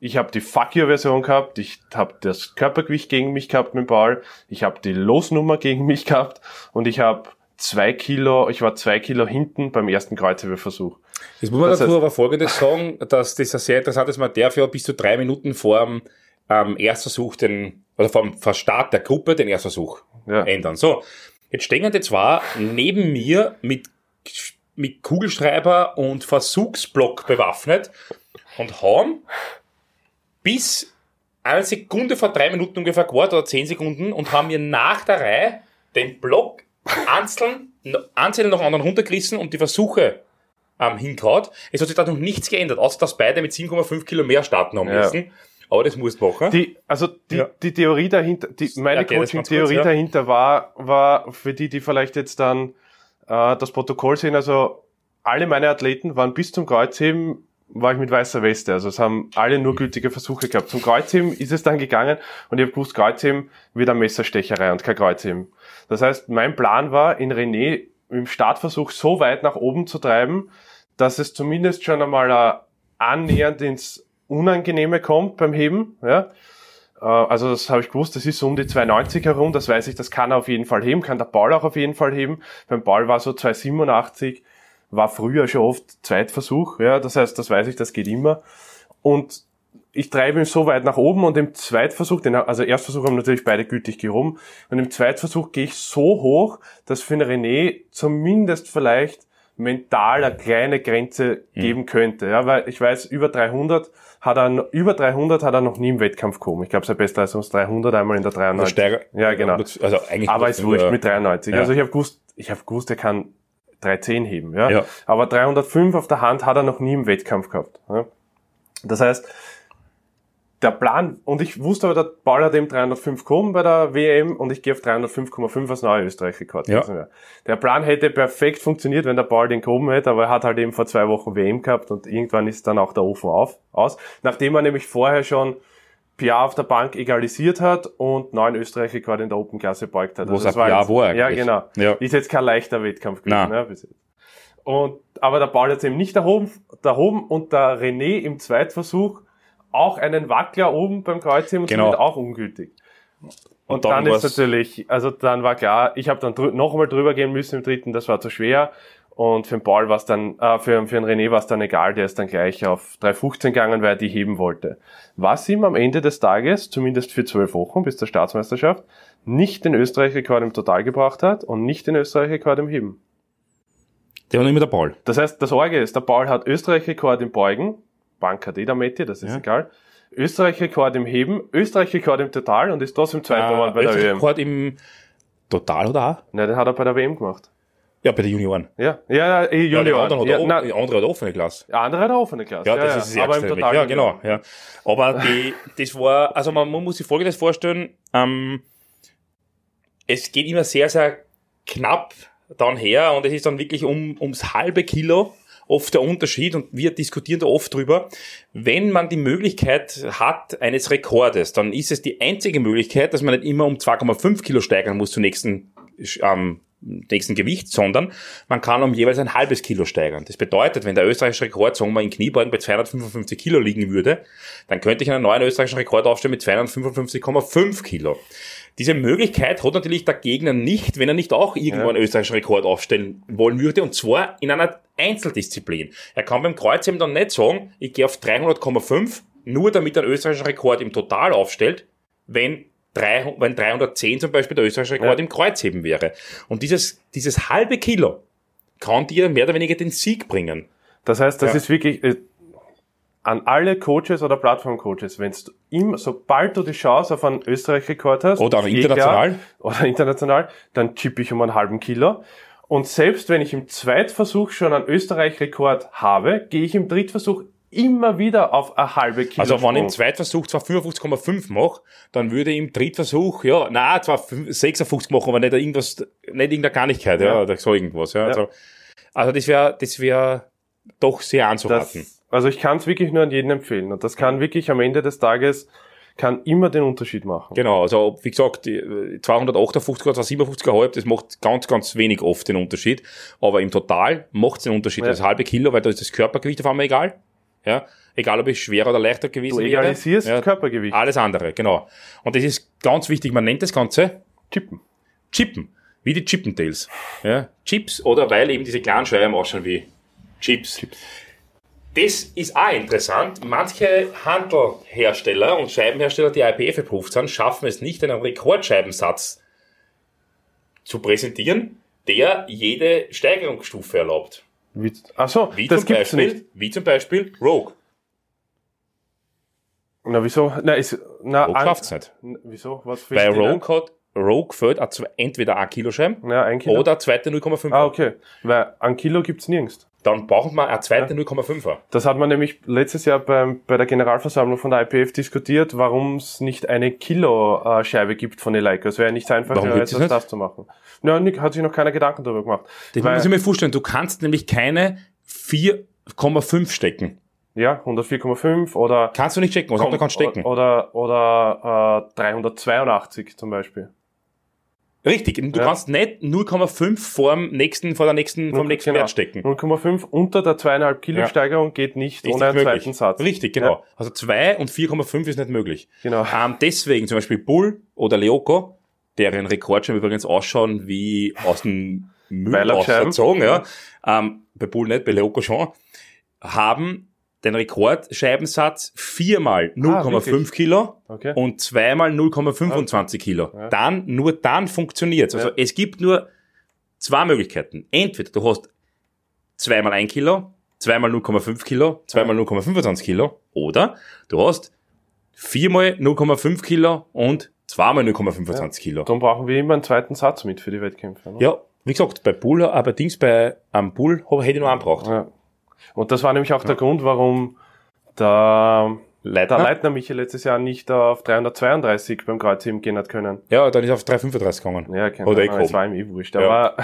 B: ich habe die Fuck You-Version gehabt, ich habe das Körpergewicht gegen mich gehabt mit dem Ball, ich habe die Losnummer gegen mich gehabt und ich habe zwei Kilo, ich war zwei Kilo hinten beim ersten Kreuzheberversuch.
C: Jetzt muss man
B: Das
C: dazu
B: heißt-
C: aber Folgendes sagen, dass das ein sehr interessant ist. Man darf ja bis zu drei Minuten vor dem ähm, Erstversuch den, oder vor dem vor Start der Gruppe den Erstversuch
B: Ja.
C: ändern. So. Jetzt stehen die zwar neben mir mit, mit Kugelschreiber und Versuchsblock bewaffnet und haben bis eine Sekunde vor drei Minuten ungefähr gewartet oder zehn Sekunden und haben mir nach der Reihe den Block einzeln, einzeln nach anderen runtergerissen und die Versuche ähm, hingehaut. Es hat sich da noch nichts geändert, außer dass beide mit 7,5 Kilo mehr starten haben
B: Ja.
C: müssen. Aber das musst du machen.
B: Die, also die,
C: Ja.
B: die Theorie dahinter, die, meine
C: das ganz
B: Coaching-Theorie
C: ja.
B: dahinter war, war für die, die vielleicht jetzt dann äh, das Protokoll sehen, also alle meine Athleten waren bis zum Kreuzheben, war ich mit weißer Weste. Also es haben alle nur gültige Versuche gehabt. Zum Kreuzheben ist es dann gegangen und ich habe gewusst, Kreuzheben wird eine Messerstecherei und kein Kreuzheben. Das heißt, mein Plan war, in René im Startversuch so weit nach oben zu treiben, dass es zumindest schon einmal äh, annähernd ins Unangenehme kommt beim Heben, ja, Äh, also das habe ich gewusst, das ist so um die 290 herum, das weiß ich, das kann er auf jeden Fall heben, kann der Ball auch auf jeden Fall heben. Beim Ball war so 287, war früher schon oft Zweitversuch, ja, das heißt, das weiß ich, das geht immer. Und ich treibe ihn so weit nach oben und im Zweitversuch, den, also Erstversuch haben natürlich beide gültig gehoben, und im Zweitversuch gehe ich so hoch, dass für den René zumindest vielleicht mental eine kleine Grenze
C: Mhm.
B: geben könnte, ja, weil ich weiß, über 300 hat er, über 300 hat er noch nie im Wettkampf gekommen. Ich glaube, sein Bestleistung ist 300 einmal in der 93.
C: Steiger,
B: Ja, genau.
C: Also eigentlich
B: Aber ist wurscht mit 93.
C: Ja.
B: Also ich habe gewusst, ich habe gewusst, er kann 310 heben, ja?
C: Ja.
B: Aber 305 auf der Hand hat er noch nie im Wettkampf gehabt. Ja? Das heißt, der Plan, und ich wusste aber, der Ball hat eben 305 gekommen bei der WM und ich gehe auf 305,5 als neuer Österreich-Rekord.
C: Ja.
B: Der Plan hätte perfekt funktioniert, wenn der Ball den gehoben hätte, aber er hat halt eben vor zwei Wochen WM gehabt und irgendwann ist dann auch der Ofen auf, aus. Nachdem er nämlich vorher schon Pia auf der Bank egalisiert hat und neuen Österreich-Rekord in der Open-Klasse beugt hat.
C: Was
B: das
C: ein Pia war
B: Ja, genau.
C: Ja.
B: Ist jetzt kein leichter Wettkampf gewesen. Jetzt. Und, aber der Ball hat eben nicht erhoben, erhoben und der René im Zweitversuch auch einen Wackler oben beim Kreuzheben und
C: Genau.
B: somit auch ungültig. Und,
C: dann
B: dann, ist natürlich, also dann war klar, ich habe dann drü noch einmal drüber gehen müssen im dritten, das war zu schwer. Und für den Paul war es dann, äh, für, für den René war es dann egal, der ist dann gleich auf 3,15 gegangen, weil er die heben wollte. Was ihm am Ende des Tages, zumindest für zwölf Wochen bis zur Staatsmeisterschaft, nicht den Österreich-Rekord im Total gebracht hat und nicht den Österreich-Rekord im Heben.
C: Der war nicht mehr der Ball.
B: Das heißt, das Orge ist, der Paul hat Österreich-Rekord im Beugen, Bank hat eh der Metti, das ist
C: Ja.
B: egal. Österreich-Rekord im Heben, Österreich-Rekord im Total und ist trotzdem Zweiter geworden bei der WM.
C: Österreich-Rekord im Total oder auch?
B: Nein, den hat er bei der WM gemacht.
C: Ja, bei den Junioren.
B: Ja, ja, ja, eh,
C: Ja, der
B: Junior.
C: andere hat,
B: Ja, na,
C: der andere hat offene Klasse.
B: der andere hat offene Klasse.
C: Ja, das ist das
B: aber im. Total.
C: Ja, genau. Ja. Aber die, das war, also man, man muss sich Folgendes vorstellen, ähm, es geht immer sehr, sehr knapp dann her und es ist dann wirklich um, ums halbe Kilo oft der Unterschied und wir diskutieren da oft drüber. Wenn man die Möglichkeit hat eines Rekordes, dann ist es die einzige Möglichkeit, dass man nicht immer um 2,5 Kilo steigern muss zum nächsten, ähm, nächsten Gewicht, sondern man kann um jeweils ein halbes Kilo steigern. Das bedeutet, wenn der österreichische Rekord, sagen wir in Kniebeugen bei 255 Kilo liegen würde, dann könnte ich einen neuen österreichischen Rekord aufstellen mit 255,5 Kilo. Diese Möglichkeit hat natürlich der Gegner nicht, wenn er nicht auch irgendwo
B: Ja.
C: einen österreichischen Rekord aufstellen wollen würde, und zwar in einer Einzeldisziplin. Er kann beim Kreuzheben dann nicht sagen, ich gehe auf 300,5, nur damit er einen österreichischen Rekord im Total aufstellt, wenn 300, wenn 310 zum Beispiel der österreichische Rekord
B: Ja.
C: im Kreuzheben wäre. Und dieses, dieses halbe Kilo kann dir mehr oder weniger den Sieg bringen.
B: Das heißt, das
C: Ja.
B: ist wirklich äh, an alle Coaches oder Plattform-Coaches, wenn du immer, sobald du die Chance auf einen Österreich-Rekord hast,
C: Oder auch
B: eh
C: international.
B: klar, oder international, dann chippe ich um einen halben Kilo. Und selbst wenn ich im Zweitversuch schon einen Österreich-Rekord habe, gehe ich im Drittversuch immer wieder auf eine halbe Kilo.
C: Also wenn ich im. Zweitversuch zwar 55,5 mache, dann würde ich im Drittversuch, ja, na, zwar 5 56 machen, aber nicht irgendwas, nicht irgendeine Kleinigkeit, ja,
B: Ja.
C: oder so irgendwas, ja. Also, also das wäre, das wäre doch sehr anzuraten.
B: das, also ich kann es wirklich nur an jeden empfehlen. Und das kann wirklich am Ende des Tages, kann immer den Unterschied machen.
C: Genau, also wie gesagt, die, äh, 258 oder 257,5, das macht ganz, ganz wenig oft den Unterschied. Aber im Total macht es den Unterschied.
B: Ja.
C: Das halbe Kilo, weil da ist das Körpergewicht auf einmal egal. Ja, egal ob ich schwerer oder leichter gewesen
B: Du
C: wäre.
B: egalisierst
C: ja,
B: Körpergewicht.
C: Alles andere, genau. Und das ist ganz wichtig. Man nennt das Ganze
B: Chippen.
C: Chippen. Wie die Chippendales. Ja, Chips oder weil eben diese kleinen Scheiben ausschauen wie Chips. Das ist auch interessant. Manche Handelhersteller und Scheibenhersteller, die IPF approved sind, schaffen es nicht, einen Rekordscheibensatz zu präsentieren, der jede Steigerungsstufe erlaubt.
B: Wie, ach so,
C: Wie
B: das
C: zum
B: gibt's
C: Beispiel,
B: nicht.
C: Wie zum Beispiel Rogue.
B: Na, wieso? Na, ist, na,
C: Rogue schafft's nicht.
B: Wieso? Was
C: Bei? Rogue hat, Rogue zwei- entweder ein Kilo Scheiben
B: Ja, ein Kilo.
C: oder eine zweite 0,5.
B: ah, okay. Weil ein Kilo gibt's nirgends.
C: Dann brauchen wir eine zweite 0,5er.
B: Das hat man nämlich letztes Jahr beim, bei der Generalversammlung von der IPF diskutiert, warum es nicht eine Kilo-Scheibe gibt von Eleiko. Es wäre nicht einfacher,
C: Warum
B: als
C: gibt's das
B: zu machen. Ja, Nick, hat sich noch keiner Gedanken darüber gemacht.
C: Das
B: Weil-
C: muss ich mir vorstellen. Du kannst nämlich keine 4,5 stecken.
B: Ja, 104,5 oder,
C: Kannst du nicht stecken, du kannst stecken.
B: oder, oder äh, 382 zum Beispiel.
C: Richtig, du
B: Ja.
C: kannst nicht 0,5 vor dem nächsten, vor der nächsten, vom nächsten
B: Genau.
C: Wert stecken.
B: 0,5 unter der 2,5 Kilo
C: Ja.
B: Steigerung geht nicht
C: Ist
B: ohne einen
C: nicht möglich.
B: zweiten Satz.
C: Richtig, genau.
B: Ja.
C: Also 2 und 4,5 ist nicht möglich.
B: Genau.
C: Ähm, deswegen zum Beispiel Bull oder Leoko, deren Rekordscheiben übrigens ausschauen wie aus dem Müll ausgezogen, ja. Ähm, bei Bull nicht, bei Leoko schon, haben den Rekordscheibensatz viermal 0,5
B: Ah?
C: Kilo
B: Okay.
C: und zweimal 0,25 Kilo.
B: Ja.
C: Dann, nur dann funktioniert's. Also
B: Ja.
C: es gibt nur zwei Möglichkeiten. Entweder du hast zweimal ein Kilo, zweimal 0,5 Kilo, zweimal 0,25 Kilo oder du hast viermal 0,5 Kilo und zweimal 0,25 Kilo.
B: Dann brauchen wir immer einen zweiten Satz mit für die Wettkämpfe. Ne?
C: Ja, wie gesagt, bei Bull, aber Dings bei am Bull hätte ich noch einen braucht.
B: Ja. Und das war nämlich auch der Grund, warum der,
C: Leitner?
B: der Leitner Michael letztes Jahr nicht auf 332 beim Kreuzheben gehen hat können.
C: Ja, dann ist er auf 3,35 gegangen.
B: Ja, keine
C: Oder ich
B: es war ihm eh wurscht.
C: Ja.
B: Aber,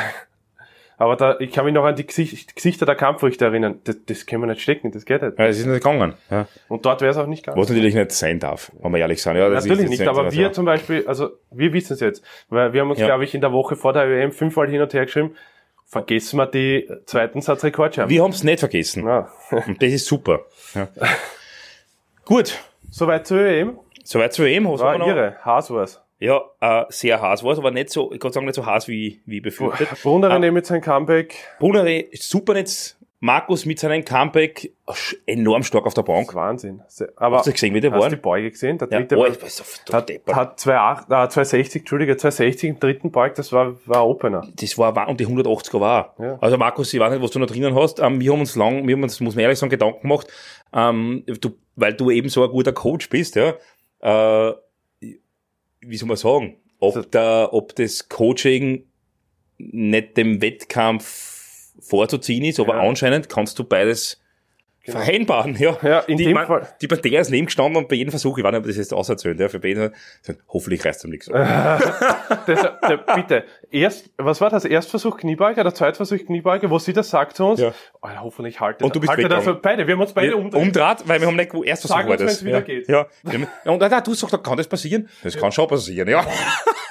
B: aber da, ich kann mich noch an die Gesicht, Gesichter der Kampfrichter erinnern. Das, das können wir nicht stecken, das geht nicht.
C: Ja, es ist nicht gegangen. Ja.
B: Und dort wäre es auch nicht gegangen.
C: Was natürlich nicht sein darf, wenn wir ehrlich sein. Ja, das
B: Natürlich nicht, aber wir zum Beispiel, also wir wissen es jetzt, weil wir haben uns,
C: Ja.
B: glaube ich, in der Woche vor der WM fünfmal hin und her geschrieben, vergessen wir die zweiten Satz.
C: Wir haben es nicht vergessen.
B: Ja.
C: Und das ist super. Ja. Gut,
B: Soweit zur WM.
C: soweit zur EM. Was
B: War ihre, Haas war's.
C: Ja, äh, sehr heiß war es, aber nicht so, ich kann sagen, nicht so heiß wie, wie befürchtet.
B: Brunner
C: Ah.
B: René mit seinem Comeback.
C: Brunere, Supernetz, Markus mit seinem Comeback, enorm stark auf der Bank.
B: Wahnsinn. Aber
C: Hast du gesehen, wie die
B: hast
C: waren?
B: die Beuge gesehen? Der
C: Ja,
B: dritte
C: oh, weiß, auf-
B: hat, hat 2,8, äh, 260, Entschuldige, 260 im dritten Beug, das war, war Opener.
C: das war, wa- und die 180er war.
B: Ja.
C: Also Markus, ich weiß nicht, was du noch drinnen hast. Ähm, wir haben uns lang, wir haben uns, muss man ehrlich sagen, Gedanken gemacht, ähm, du, weil du eben so ein guter Coach bist, ja, äh, wie soll man sagen, ob, der, ob das Coaching nicht dem Wettkampf vorzuziehen ist, aber
B: Ja.
C: anscheinend kannst du beides vereinbaren, ja.
B: Ja, in
C: die,
B: dem
C: man-
B: Fall.
C: Die Partei ist neben gestanden und bei jedem Versuch, ich weiß nicht, ob das jetzt auserzählt, ja, für beide, hoffentlich reißt es ihm nichts.
B: Das, bitte, erst, was war das? Erstversuch Kniebeuge oder Zweitversuch Kniebeuge, wo sie das sagt zu uns?
C: Ja.
B: Oh, hoffentlich haltet
C: Und du bist
B: haltet das beide, wir haben uns beide
C: Ja,
B: umdreht.
C: umdraht, weil wir haben nicht gewusst, erst Versuch
B: Sag
C: war
B: uns,
C: das.
B: wenn's wieder
C: ja.
B: geht.
C: Ja. Wir ja. Und da, du sagst, doch, kann das passieren? Das kann schon passieren, ja.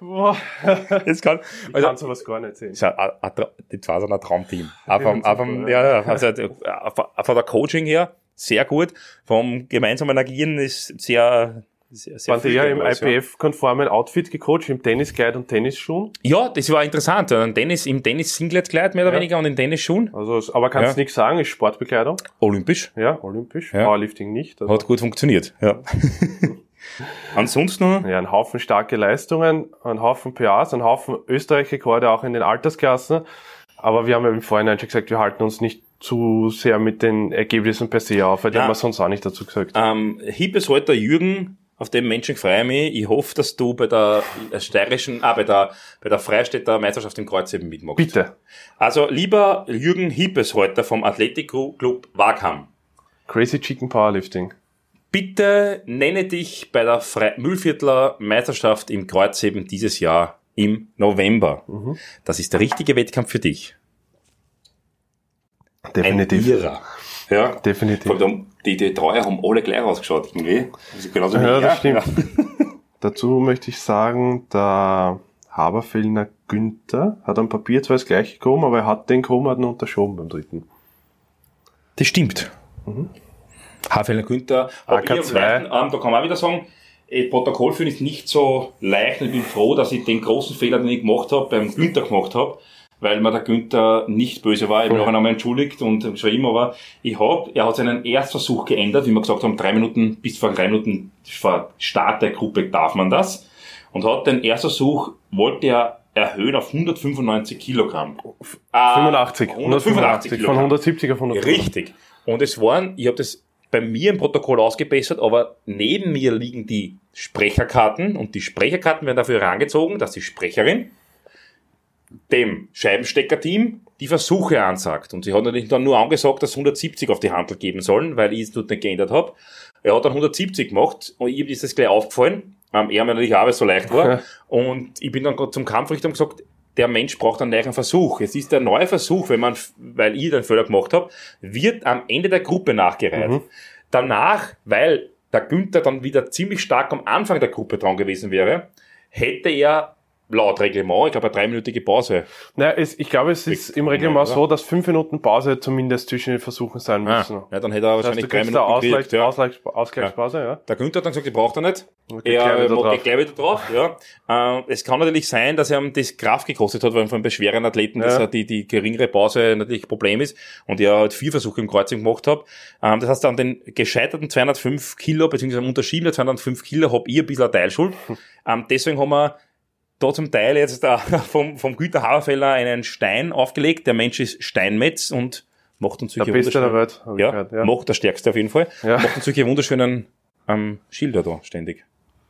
B: Boah,
C: Das kann,
B: ich
C: also,
B: kann sowas gar nicht sehen.
C: ist ein, ein, ein, die zwei sind ein Traumteam. Auch vom,
B: Ja,
C: auch vom,
B: super,
C: ja, ja, also, von der Coaching her, sehr gut. Vom gemeinsamen Agieren ist sehr, sehr, sehr
B: Waren die ja im. IPF-konformen Outfit gecoacht, im Tenniskleid und Tennisschuhen?
C: Ja, das war interessant. Ein Tennis, Im Tennis-Singlet-Kleid mehr oder
B: Ja.
C: weniger und in Tennisschuhen.
B: Also, aber kannst
C: Ja.
B: nichts sagen, ist Sportbekleidung.
C: Olympisch.
B: Ja, olympisch.
C: Ja.
B: Powerlifting nicht. Also,
C: Hat gut funktioniert, ja. Ansonsten,
B: ja, ein Haufen starke Leistungen, ein Haufen PAs, ein Haufen Österreich-Rekorde auch in den Altersklassen. Aber wir haben ja im Vorhinein schon gesagt, wir halten uns nicht zu sehr mit den Ergebnissen per se auf, weil die haben wir sonst auch nicht dazu gesagt.
C: Ähm, Hiebeshalter Jürgen, auf dem Menschen freue ich mich. Ich hoffe, dass du bei der steirischen, ah, bei der, bei der Freistädter Meisterschaft im Kreuzheben mitmachst.
B: Bitte.
C: Also, lieber Jürgen Hiebeshalter vom Athletikclub Wagham,
B: Crazy Chicken Powerlifting.
C: Bitte nenne dich bei der Fre Müllviertler Meisterschaft im Kreuzheben dieses Jahr im November. Das ist der richtige Wettkampf für dich.
B: Definitiv.
C: Ein Irrer. Ja.
B: Definitiv.
C: Vor allem, die, die Treuer haben alle gleich ausgeschaut, irgendwie. Also genauso
B: Ja, das stimmt. Dazu möchte ich sagen, der Haberfellner Günther hat am Papier zwar das gleiche gekommen, aber er hat den gekommen, hat unterschoben beim dritten.
C: Das stimmt. Hafelner Günther. Aber
B: AK2.
C: ich am Leiten, ähm, da kann man auch wieder sagen, eh, Protokoll führen ist nicht so leicht und ich bin froh, dass ich den großen Fehler, den ich gemacht habe, beim Günther gemacht habe, weil mir der Günther nicht böse war. Ich bin auch einmal entschuldigt und immer war. Ich hab, er hat seinen Erstversuch geändert, wie wir gesagt haben, drei Minuten, bis vor drei Minuten vor Start der Gruppe darf man das. Und hat den Erstversuch, wollte er erhöhen auf 195 Kilogramm. Ah,
B: 85, 185, von
C: Kilogramm.
B: 170 auf 185.
C: Richtig. Und es waren, ich habe das bei mir im Protokoll ausgebessert, aber neben mir liegen die Sprecherkarten und die Sprecherkarten werden dafür herangezogen, dass die Sprecherin dem Scheibensteckerteam die Versuche ansagt. Und sie hat natürlich dann nur angesagt, dass 170 auf die Handel geben sollen, weil ich es dort nicht geändert habe. Er hat dann 170 gemacht und ihm ist das gleich aufgefallen. Ähm, er mir natürlich auch, weil es so leicht war. und ich bin dann gerade zum Kampfrichter und gesagt, der Mensch braucht einen neuen Versuch. Es ist der neue Versuch, wenn man, weil ich den Fehler gemacht habe, wird am Ende der Gruppe nachgereiht. Danach, weil der Günther dann wieder ziemlich stark am Anfang der Gruppe dran gewesen wäre, hätte er laut Reglement, ich glaube, eine dreiminütige Pause.
B: Naja, es, ich glaube, es ist im Reglement so, dass fünf Minuten Pause zumindest zwischen den Versuchen sein
C: Ah,
B: müssen.
C: ja, dann hätte er
B: Das heißt,
C: wahrscheinlich
B: du
C: drei Minuten
B: da
C: gekriegt,
B: Ausgleich,
C: ja.
B: Ausgleich, Ausgleichspause, ja.
C: Der Günther hat dann gesagt, die braucht er nicht.
B: Gleich
C: Er
B: wieder
C: mag
B: drauf.
C: geht gleich wieder drauf, ja. Äh, es kann natürlich sein, dass er ihm das Kraft gekostet hat, weil von einem schweren Athleten, dass
B: Ja.
C: er die, die geringere Pause natürlich ein Problem ist und er halt vier Versuche im Kreuzung gemacht hat. Ähm, das heißt, an den gescheiterten 205 Kilo, beziehungsweise am unterschiedenen 205 Kilo, hab ich ein bisschen Teilschuld. Ähm, deswegen haben wir da zum Teil jetzt da vom, vom Günther Haberfeller einen Stein aufgelegt. Der Mensch ist Steinmetz und macht uns
B: Der
C: solche
B: Beste der
C: wunderschönen-
B: Welt,
C: Ja,
B: gehört, ja.
C: macht der Stärkste auf jeden Fall.
B: Ja.
C: Macht uns solche wunderschönen ähm, Schilder da ständig.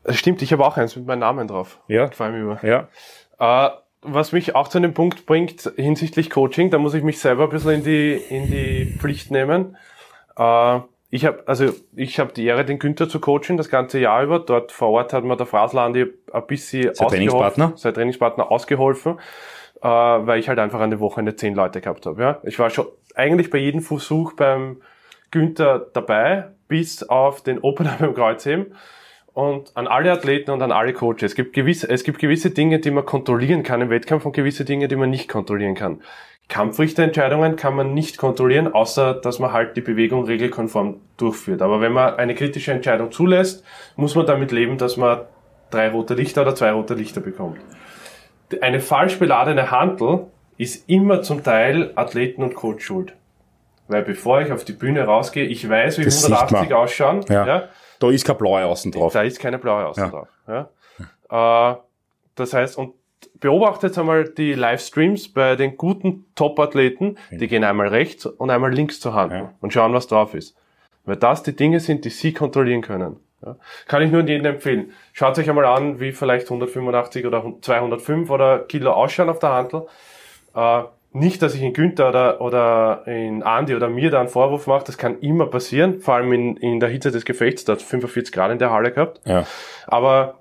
B: Das stimmt, ich habe auch eins mit meinem Namen drauf.
C: Ja.
B: Gefällt mir immer.
C: Ja.
B: Äh, was mich auch zu einem Punkt bringt hinsichtlich Coaching, da muss ich mich selber ein bisschen in die, in die Pflicht nehmen. Äh, ich habe also ich habe die Ehre, den Günther zu coachen das ganze Jahr über. Dort vor Ort hat mir der Fraslandi ein bisschen
C: Sein Trainingspartner?
B: sein Trainingspartner ausgeholfen, äh, weil ich halt einfach an der Wochenende zehn Leute gehabt habe. Ja? Ich war schon eigentlich bei jedem Versuch beim Günther dabei, bis auf den Opener beim Kreuzheben und an alle Athleten und an alle Coaches. Es gibt gewisse, es gibt gewisse Dinge, die man kontrollieren kann im Wettkampf und gewisse Dinge, die man nicht kontrollieren kann. Kampfrichterentscheidungen kann man nicht kontrollieren, außer dass man halt die Bewegung regelkonform durchführt. Aber wenn man eine kritische Entscheidung zulässt, muss man damit leben, dass man drei rote Lichter oder zwei rote Lichter bekommt. Eine falsch beladene Handel ist immer zum Teil Athleten und Coach schuld. Weil bevor ich auf die Bühne rausgehe, ich weiß, wie
C: Das sieht
B: 180
C: man.
B: ausschauen.
C: Ja.
B: ja
C: Da ist kein Blaue außen drauf.
B: da ist keine blaue Außen
C: Ja.
B: drauf. Ja? Äh, das heißt, und beobachtet einmal die Livestreams bei den guten Top-Athleten, die gehen einmal rechts und einmal links zur Hand
C: Ja.
B: und schauen, was drauf ist. Weil das die Dinge sind, die sie kontrollieren können. Ja? Kann ich nur jedem empfehlen. Schaut euch einmal an, wie vielleicht 185 oder 205 oder Kilo ausschauen auf der Handel. Äh, nicht, dass ich in Günther oder, oder in Andi oder mir da einen Vorwurf mache, das kann immer passieren, vor allem in, in der Hitze des Gefechts, da hat 45 Grad in der Halle gehabt.
C: Ja.
B: Aber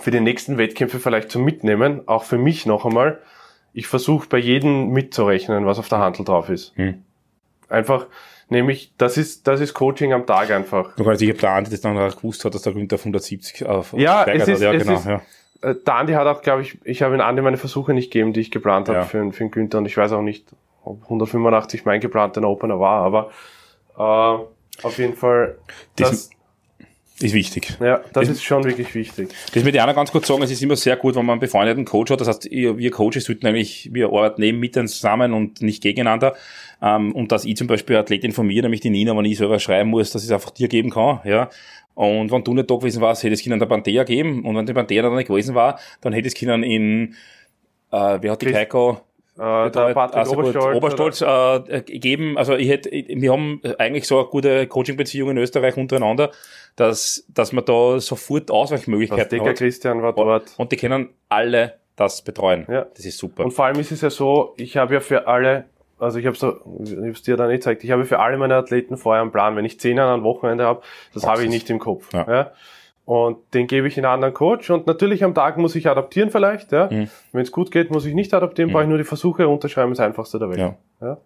B: für die nächsten Wettkämpfe vielleicht zum Mitnehmen, auch für mich noch einmal, ich versuche bei jedem mitzurechnen, was auf der Handel drauf ist.
C: Hm.
B: Einfach, nämlich, das ist, das ist Coaching am Tag einfach.
C: Du kannst, ich habe der Andi das dann auch gewusst hat, dass der Günther auf 170 auf
B: Ja, es ist-
C: hat. Ja,
B: es
C: genau.
B: ist-
C: ja.
B: Äh, Der Andi hat auch, glaube ich, ich habe in Andi meine Versuche nicht gegeben, die ich geplant habe
C: Ja.
B: für, für den Günther und ich weiß auch nicht, ob 185 mein geplanter Opener war, aber äh, auf jeden Fall,
C: das, Ist wichtig.
B: ja, das
C: das-
B: ist schon wirklich wichtig.
C: Das möchte ich auch noch ganz kurz sagen, es ist immer sehr gut, wenn man einen befreundeten Coach hat. Das heißt, wir Coaches sollten eigentlich, wir arbeiten neben miteinander zusammen und nicht gegeneinander. Ähm, und dass ich zum Beispiel Athletin von mir, nämlich die Nina, wenn ich selber schreiben muss, dass ich es einfach dir geben kann, ja. Und wenn du nicht da gewesen warst, hätte es Kindern der Panthea geben. Und wenn die Panthea dann nicht gewesen war, dann hätte es Kindern in, äh, wer hat die
B: Chris-
C: Heiko?
B: Äh, der Patrick
C: also
B: Oberstolz,
C: Oberstolz äh, gegeben. Also ich hätte, wir haben eigentlich so eine gute Coaching-Beziehung in Österreich untereinander, dass, dass man da sofort Ausweichmöglichkeiten
B: Decker
C: hat.
B: Christian war dort.
C: Und die können alle das betreuen.
B: Ja.
C: Das ist super.
B: Und vor allem ist es ja so, ich habe ja für alle, also ich habe so, ich habe es dir dann nicht gezeigt, ich habe für alle meine Athleten vorher einen Plan. Wenn ich zehn an einem Wochenende habe, das habe ich nicht im Kopf.
C: Ja.
B: Ja. Und den gebe ich in einen anderen Coach. Und natürlich am Tag muss ich adaptieren vielleicht. Ja.
C: Mhm.
B: Wenn es gut geht, muss ich nicht adaptieren, brauche ich nur die Versuche unterschreiben, ist das einfachste der Welt.
C: Ja.
B: Ja.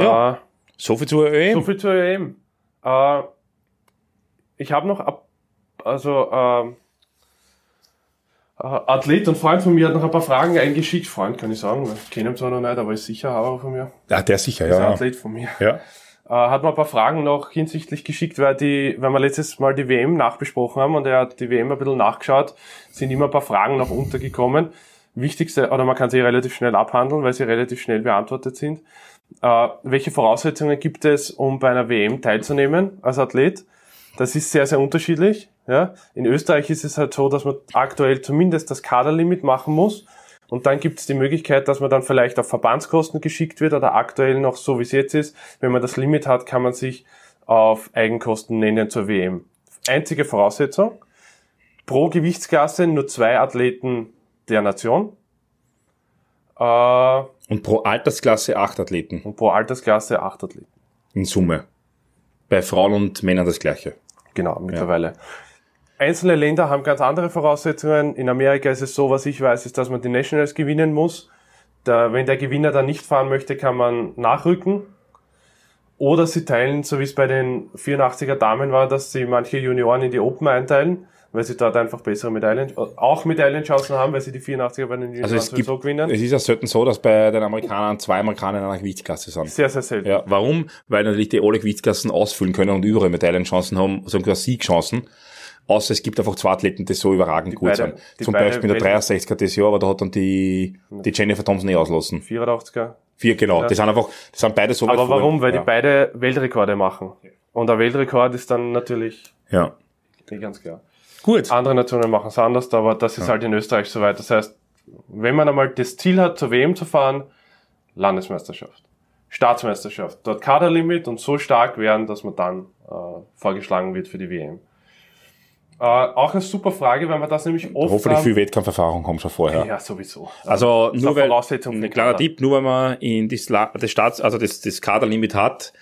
C: Ja.
B: Äh,
C: So viel zu ÖM.
B: so viel zur EM. Äh, ich habe noch, ab, also ähm, äh, Athlet und Freund von mir hat noch ein paar Fragen eingeschickt. Freund kann ich sagen, ich kenne ihn zwar noch nicht, aber ist sicher Haber von mir.
C: Ja, der sicher,
B: Ist ein
C: ja. Ja.
B: Athlet von mir.
C: ja.
B: Äh, hat mir ein paar Fragen noch hinsichtlich geschickt, weil die, weil wir letztes Mal die WM nachbesprochen haben und er hat die WM ein bisschen nachgeschaut, sind immer ein paar Fragen noch untergekommen. Wichtigste, oder man kann sie relativ schnell abhandeln, weil sie relativ schnell beantwortet sind. Äh, welche Voraussetzungen gibt es, um bei einer WM teilzunehmen als Athlet? Das ist sehr, sehr unterschiedlich. Ja? In Österreich ist es halt so, dass man aktuell zumindest das Kaderlimit machen muss. Und dann gibt es die Möglichkeit, dass man dann vielleicht auf Verbandskosten geschickt wird oder aktuell noch so, wie es jetzt ist. Wenn man das Limit hat, kann man sich auf Eigenkosten nennen zur WM. Einzige Voraussetzung, pro Gewichtsklasse nur zwei Athleten der Nation äh,
C: Und pro Altersklasse acht Athleten
B: und pro Altersklasse acht Athleten.
C: in Summe. Bei Frauen und Männern das gleiche.
B: Genau, mittlerweile. Einzelne Länder haben ganz andere Voraussetzungen. In Amerika ist es so, was ich weiß, ist, dass man die Nationals gewinnen muss. Da, wenn der Gewinner dann nicht fahren möchte, kann man nachrücken. Oder sie teilen, so wie es bei den 84er Damen war, dass sie manche Junioren in die Open einteilen. weil sie dort einfach bessere Medaillen, auch Medaillenchancen haben, weil sie die 84er bei den
C: Also
B: Junioren
C: es gibt,
B: sowieso gewinnen.
C: es ist ja selten so, dass bei den Amerikanern zwei Amerikaner in einer Gewichtsklasse sind.
B: Sehr, sehr selten.
C: Ja, warum? Weil natürlich die alle Gewichtsklassen ausfüllen können und überall Medaillenchancen haben, sogar Siegchancen. Außer es gibt einfach zwei Athleten, die so überragend gut
B: beide-
C: sind.
B: die
C: Zum Beispiel der
B: Welt-
C: 63er das Jahr, aber da hat dann die, die Jennifer Thompson eh auslassen.
B: 84er.
C: Vier, genau. Die sind einfach, die sind beide so
B: Aber warum? Weil
C: ja.
B: die beide Weltrekorde machen. Und ein Weltrekord ist dann natürlich
C: Ja.
B: nicht ganz klar.
C: Gut.
B: Andere Nationen machen es anders, aber das ist halt in Österreich soweit. Das heißt, wenn man einmal das Ziel hat, zur WM zu fahren, Landesmeisterschaft, Staatsmeisterschaft, dort Kaderlimit und so stark werden, dass man dann äh, vorgeschlagen wird für die WM. Äh, auch eine super Frage, weil man das nämlich oft
C: Hoffentlich
B: haben-
C: viel Wettkampferfahrung haben schon vorher.
B: Ja, sowieso.
C: Also
B: ist
C: nur
B: eine
C: weil, ein kleiner. Tipp, nur weil man in das, das Staats, also das, das Kaderlimit hat,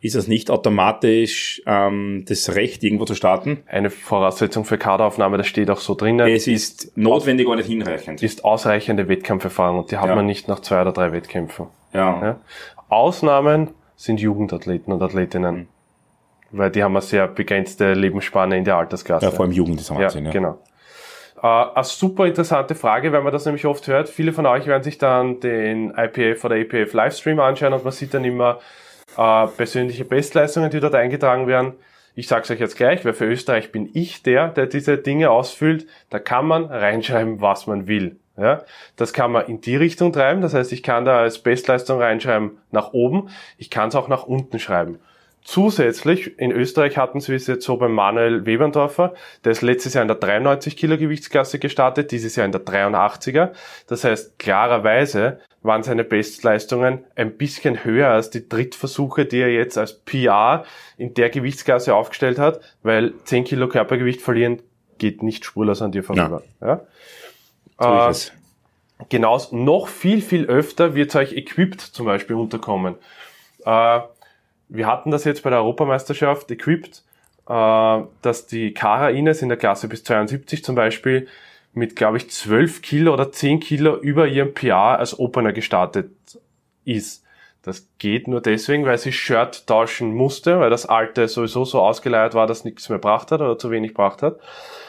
C: ist es nicht automatisch ähm, das Recht, irgendwo zu starten.
B: Eine Voraussetzung für Kaderaufnahme, das steht auch so drinnen,
C: Es ist notwendig oder nicht hinreichend.
B: ist ausreichende Wettkampferfahrung und die hat
C: Ja.
B: man nicht nach zwei oder drei Wettkämpfen.
C: Ja.
B: Ja? Ausnahmen sind Jugendathleten und Athletinnen, weil die haben eine sehr begrenzte Lebensspanne in der Altersklasse.
C: ja, vor allem Jugend ist
B: Ja,
C: Wahnsinn. Ja,
B: genau. Äh, eine super interessante Frage, weil man das nämlich oft hört. Viele von euch werden sich dann den IPF oder EPF Livestream anschauen und man sieht dann immer äh, persönliche Bestleistungen, die dort eingetragen werden. Ich sage es euch jetzt gleich, weil für Österreich bin ich der, der diese Dinge ausfüllt. Da kann man reinschreiben, was man will. Ja, das kann man in die Richtung treiben. Das heißt, ich kann da als Bestleistung reinschreiben nach oben. Ich kann es auch nach unten schreiben. Zusätzlich, in Österreich hatten sie es jetzt so beim Manuel Weberndorfer, der ist letztes Jahr in der 93 Kilo Gewichtsklasse gestartet, dieses Jahr in der 83er. Das heißt, klarerweise waren seine Bestleistungen ein bisschen höher als die Drittversuche, die er jetzt als PR in der Gewichtsklasse aufgestellt hat, weil 10 Kilo Körpergewicht verlieren geht nicht spurlos an dir vorüber. Ja?
C: So
B: Äh,
C: ist es.
B: genauso noch viel, viel öfter wird euch Equipped zum Beispiel unterkommen. Äh, wir hatten das jetzt bei der Europameisterschaft Equipped, äh, dass die Cara Ines in der Klasse bis 72 zum Beispiel mit, glaube ich, 12 Kilo oder 10 Kilo über ihrem PR als Opener gestartet ist. Das geht nur deswegen, weil sie Shirt tauschen musste, weil das alte sowieso so ausgeleiert war, dass nichts mehr gebracht hat oder zu wenig gebracht hat.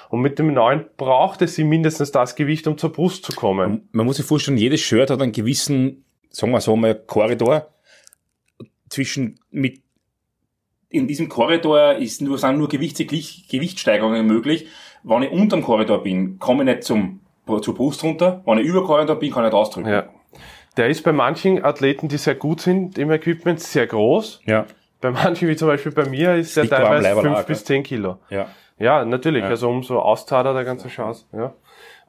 B: Und mit dem neuen brauchte sie mindestens das Gewicht, um zur Brust zu kommen.
C: Man muss sich vorstellen, jedes Shirt hat einen gewissen, sagen wir so mal, Korridor zwischen mit in diesem Korridor ist nur, sind nur Gewichts Gewichtssteigerungen möglich. Wenn ich unterm Korridor bin, komme ich nicht zum, zur Brust runter. Wenn ich über Korridor bin, kann ich nicht ausdrücken.
B: Ja. Der ist bei manchen Athleten, die sehr gut sind im Equipment, sehr groß.
C: Ja.
B: Bei manchen, wie zum Beispiel bei mir, ist der teilweise
C: Leiberl
B: 5
C: auch,
B: bis 10 Kilo.
C: ja.
B: Ja, natürlich. Also umso auszahlt er der ganze Chance. Ja.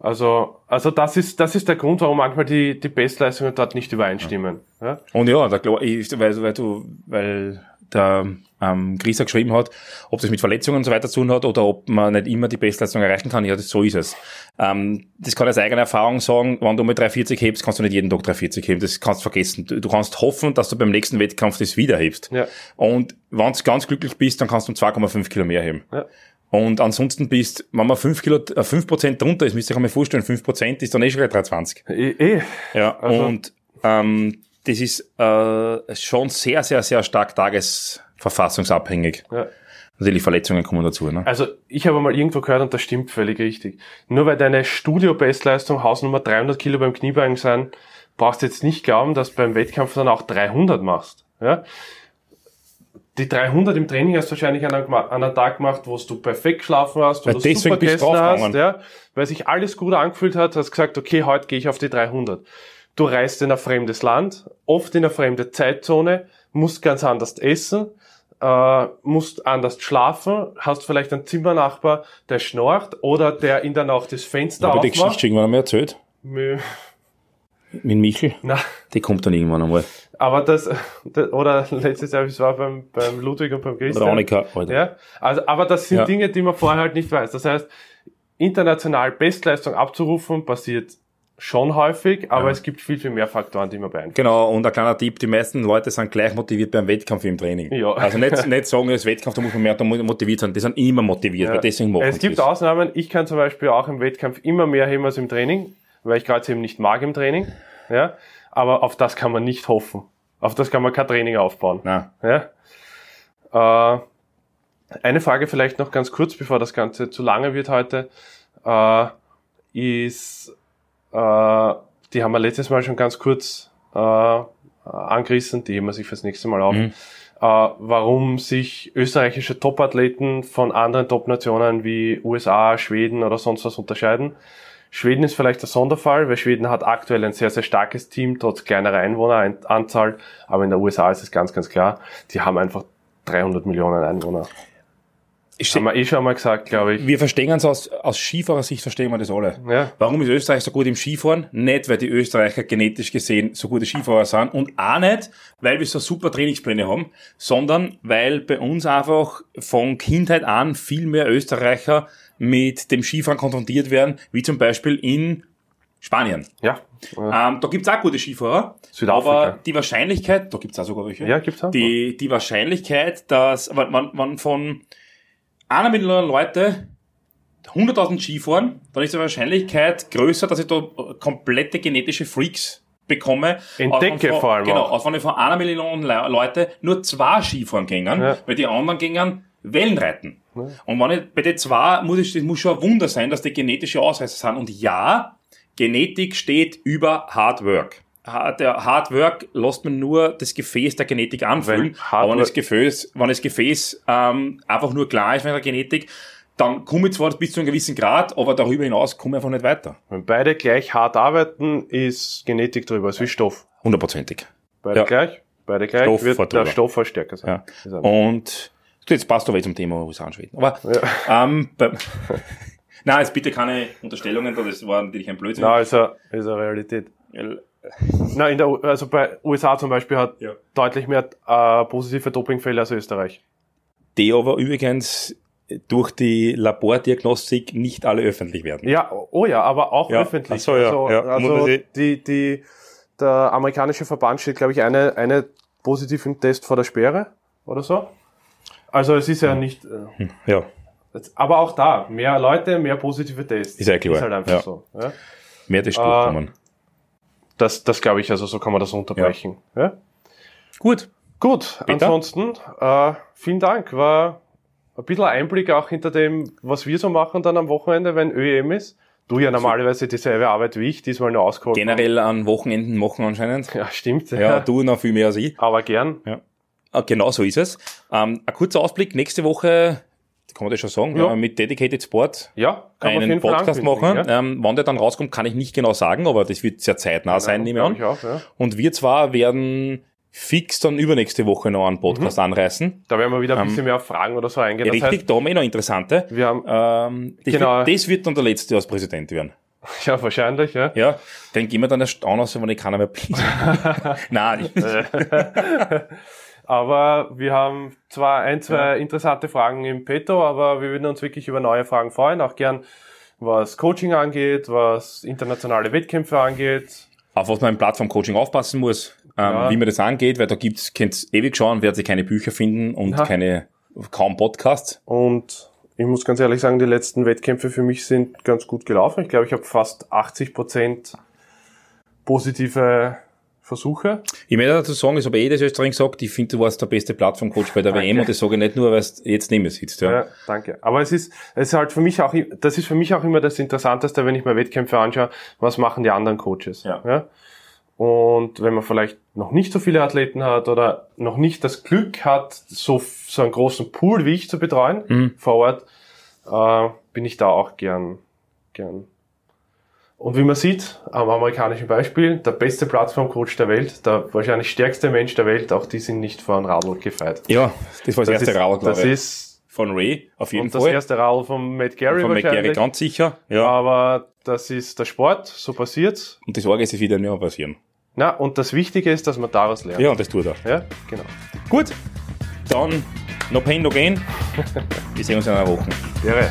B: Also, also das ist, das ist der Grund, warum manchmal die, die Bestleistungen dort nicht übereinstimmen. Ja.
C: Und ja, der, Klo- ich- weil, weil du, weil der ähm, auch geschrieben hat, ob das mit Verletzungen und so weiter zu tun hat oder ob man nicht immer die Bestleistung erreichen kann. Ja, das, so ist es. Ähm, das kann ich aus eigener Erfahrung sagen, wenn du mal 340 hebst, kannst du nicht jeden Tag 340 heben. Das kannst du vergessen. Du, du kannst hoffen, dass du beim nächsten Wettkampf das wieder hebst.
B: Ja.
C: Und wenn du ganz glücklich bist, dann kannst du 2,5 Kilo mehr heben.
B: Ja.
C: Und ansonsten bist, wenn man 5 Kilo, äh, 5 Prozent drunter ist, müsst ihr euch mal vorstellen, 5 Prozent ist dann eh schon gleich 320.
B: Eh, eh.
C: Ja,
B: Also-
C: und ähm, das ist äh, schon sehr, sehr, sehr stark tagesverfassungsabhängig.
B: Ja.
C: Natürlich Verletzungen kommen dazu. Ne?
B: Also ich habe mal irgendwo gehört und das stimmt völlig richtig. Nur weil deine Studio-Bestleistung Hausnummer 300 Kilo beim Kniebeugen sein, brauchst du jetzt nicht glauben, dass du beim Wettkampf dann auch 300 machst. Ja? Die 300 im Training hast du wahrscheinlich an einem, an einem Tag gemacht, wo du perfekt geschlafen hast, wo
C: Weil
B: du super gegessen hast, ja, weil sich alles gut angefühlt hat, hast gesagt, okay, heute gehe ich auf die 300. Du reist in ein fremdes Land, oft in eine fremde Zeitzone, musst ganz anders essen, äh, musst anders schlafen, hast vielleicht einen Zimmernachbar, der schnorcht oder der in der Nacht das Fenster
C: Habe ich die Geschichte
B: aufmacht.
C: irgendwann einmal erzählt?
B: Mö.
C: Mit Michel?
B: Na,
C: Die kommt dann irgendwann einmal.
B: Aber das, das oder letztes Jahr, es war beim, beim Ludwig und beim Christian.
C: Annika, Alter.
B: Ja, also, aber das sind
C: Ja.
B: Dinge, die man vorher halt nicht weiß. Das heißt, international Bestleistung abzurufen passiert schon häufig, aber
C: Ja.
B: es gibt viel, viel mehr Faktoren, die man beeinflussen.
C: Genau, und ein kleiner Tipp, die meisten Leute sind gleich motiviert beim Wettkampf wie im Training.
B: Ja.
C: Also nicht, nicht sagen, das Wettkampf, da muss man mehr motiviert sein. Die sind immer motiviert, weil deswegen machen
B: Es gibt
C: das.
B: Ausnahmen. Ich kann zum Beispiel auch im Wettkampf immer mehr heben als im Training, weil ich gerade eben nicht mag im Training. Ja, aber auf das kann man nicht hoffen. Auf das kann man kein Training aufbauen.
C: Nein.
B: Ja? Äh, Eine Frage vielleicht noch ganz kurz, bevor das Ganze zu lange wird heute, äh, ist, äh, die haben wir letztes Mal schon ganz kurz äh, angerissen, die heben wir sich fürs nächste Mal auf.
C: Mhm.
B: Äh, warum sich österreichische Topathleten von anderen Top-Nationen wie USA, Schweden oder sonst was unterscheiden. Schweden ist vielleicht der Sonderfall, weil Schweden hat aktuell ein sehr, sehr starkes Team, trotz kleinerer Einwohneranzahl. Aber in der USA ist es ganz, ganz klar, die haben einfach 300 Millionen Einwohner.
C: Ich
B: Haben wir eh schon mal gesagt, glaube ich.
C: wir verstehen uns aus, aus Skifahrersicht verstehen wir das alle.
B: Ja.
C: Warum ist Österreich so gut im Skifahren? Nicht, weil die Österreicher genetisch gesehen so gute Skifahrer sind und auch nicht, weil wir so super Trainingspläne haben, sondern weil bei uns einfach von Kindheit an viel mehr Österreicher mit dem Skifahren konfrontiert werden, wie zum Beispiel in Spanien.
B: Ja.
C: Ähm, da gibt's auch gute Skifahrer,
B: Südafrika.
C: aber die Wahrscheinlichkeit, da gibt's auch sogar welche,
B: Ja, gibt's auch.
C: die, die Wahrscheinlichkeit, dass wenn man, man von einer Million Leute 100.000 Skifahren, dann ist die Wahrscheinlichkeit größer, dass ich da komplette genetische Freaks bekomme.
B: Entdecke
C: von-
B: vor allem
C: Genau, aus von von einer Million Le Leute nur zwei Skifahren gingen,
B: Ja.
C: weil die anderen gingen Wellenreiten. Und wenn ich, bei den zwei muss ich, das muss schon ein Wunder sein, dass die genetische Ausreißer sind. Und ja, Genetik steht über Hard Work. Der Hard Work lässt man nur das Gefäß der Genetik anfüllen. Aber wenn das Gefäß, wenn das Gefäß ähm, einfach nur klar ist mit der Genetik, dann komme ich zwar bis zu einem gewissen Grad, aber darüber hinaus komme ich einfach nicht weiter.
B: Wenn beide gleich hart arbeiten, ist Genetik drüber, ist wie Stoff.
C: Hundertprozentig.
B: Beide
C: Ja.
B: gleich, beide gleich,
C: Stoff
B: wird der. Stoff stärker sein.
C: Ja. Und jetzt passt aber eh zum Thema USA und Schweden. Aber ähm, bei, Nein, jetzt bitte keine Unterstellungen, das war natürlich ein Blödsinn.
B: Na, ist eine, ist eine Realität. Na, in der, U- also bei USA zum Beispiel hat
C: Ja.
B: deutlich mehr äh, positive Dopingfälle als Österreich.
C: Die aber übrigens durch die Labordiagnostik nicht alle öffentlich werden.
B: Ja, oh ja, aber auch
C: Ja,
B: öffentlich.
C: ach so, ja,
B: Also,
C: ja,
B: also die, die, der amerikanische Verband steht, glaube ich, eine, eine positiven Test vor der Sperre oder so. Also es ist ja nicht, äh,
C: Ja.
B: aber auch da, mehr Leute, mehr positive Tests.
C: Ist ja klar,
B: Ist halt einfach
C: ja.
B: so. Ja?
C: Mehr das
B: Ah.
C: durchkommen.
B: Das, das glaube ich, also so kann man das unterbrechen. Ja?
C: Gut.
B: Gut,
C: Bitte?
B: ansonsten, äh, vielen Dank. War ein bisschen Einblick auch hinter dem, was wir so machen dann am Wochenende, wenn ÖEM ist. Du ja normalerweise dieselbe Arbeit wie ich, diesmal nur ausgeholt.
C: Generell an Wochenenden machen anscheinend.
B: Ja, stimmt.
C: Ja, du noch viel mehr als ich.
B: Aber gern.
C: Ja. Ah, Genau so ist es. Ähm, ein kurzer Ausblick. Nächste Woche, kann man das schon sagen,
B: Ja.
C: mit Dedicated Sport
B: Ja, kann
C: einen Podcast machen.
B: Ja?
C: Ähm, wann der dann rauskommt, kann ich nicht genau sagen, aber das wird sehr zeitnah sein, nehme ich an.
B: ich auch, ja.
C: Und wir zwar werden fix dann übernächste Woche noch einen Podcast anreißen.
B: Da werden wir wieder ein bisschen mehr auf Fragen oder so eingehen. Das
C: Ähm, Richtig, da haben wir eh noch interessante.
B: wir haben,
C: Ähm, das,
B: Genau.
C: wird, das wird dann der letzte als Präsident werden.
B: ja, wahrscheinlich, ja.
C: Ja, dann gehen wir dann erst an, also wenn ich keiner mehr bin. Nein,
B: Aber wir haben zwar ein, zwei interessante Fragen im Petto, aber wir würden uns wirklich über neue Fragen freuen. Auch gern, was Coaching angeht, was internationale Wettkämpfe angeht.
C: auf was man im Plattform-Coaching aufpassen muss, ähm,
B: Ja.
C: wie man das angeht, weil da gibt's, könnt's ewig schauen, werdet ihr keine Bücher finden und
B: Ja.
C: keine, kaum Podcasts.
B: Und ich muss ganz ehrlich sagen, die letzten Wettkämpfe für mich sind ganz gut gelaufen. Ich glaube, ich habe fast 80 Prozent positive Versuche.
C: Ich möchte dazu sagen, das habe ich eh des Österreich gesagt, ich finde, du warst der beste Plattform-Coach bei der WM und das sage ich nicht nur, weil du jetzt neben mir sitzt. Ja.
B: Ja, danke. Aber es ist, es ist halt für mich auch, das ist für mich auch immer das Interessanteste, wenn ich mir Wettkämpfe anschaue, was machen die anderen Coaches.
C: Ja.
B: Und wenn man vielleicht noch nicht so viele Athleten hat oder noch nicht das Glück hat, so, so einen großen Pool wie ich zu betreuen
C: Mhm.
B: vor Ort, äh, bin ich da auch gern, gern. Und wie man sieht, am amerikanischen Beispiel, der beste Plattformcoach der Welt, der wahrscheinlich stärkste Mensch der Welt, auch die sind nicht von Radl gefeit.
C: ja, das war das, erste
B: ist,
C: Radl, glaube
B: Das ist
C: Von Ray, auf jeden
B: und das
C: Fall.
B: erste Radl von Matt Gary
C: Von McGarry
B: wahrscheinlich.
C: ganz sicher. Ja.
B: Aber das ist der Sport, so passiert's.
C: Und das Orge ist es wieder nicht mehr passieren.
B: Na, und das Wichtige ist, dass man daraus lernt.
C: Ja, und das tut er.
B: ja genau.
C: Gut, dann no pain, no gain. Wir sehen uns in einer Woche.
B: Wäre.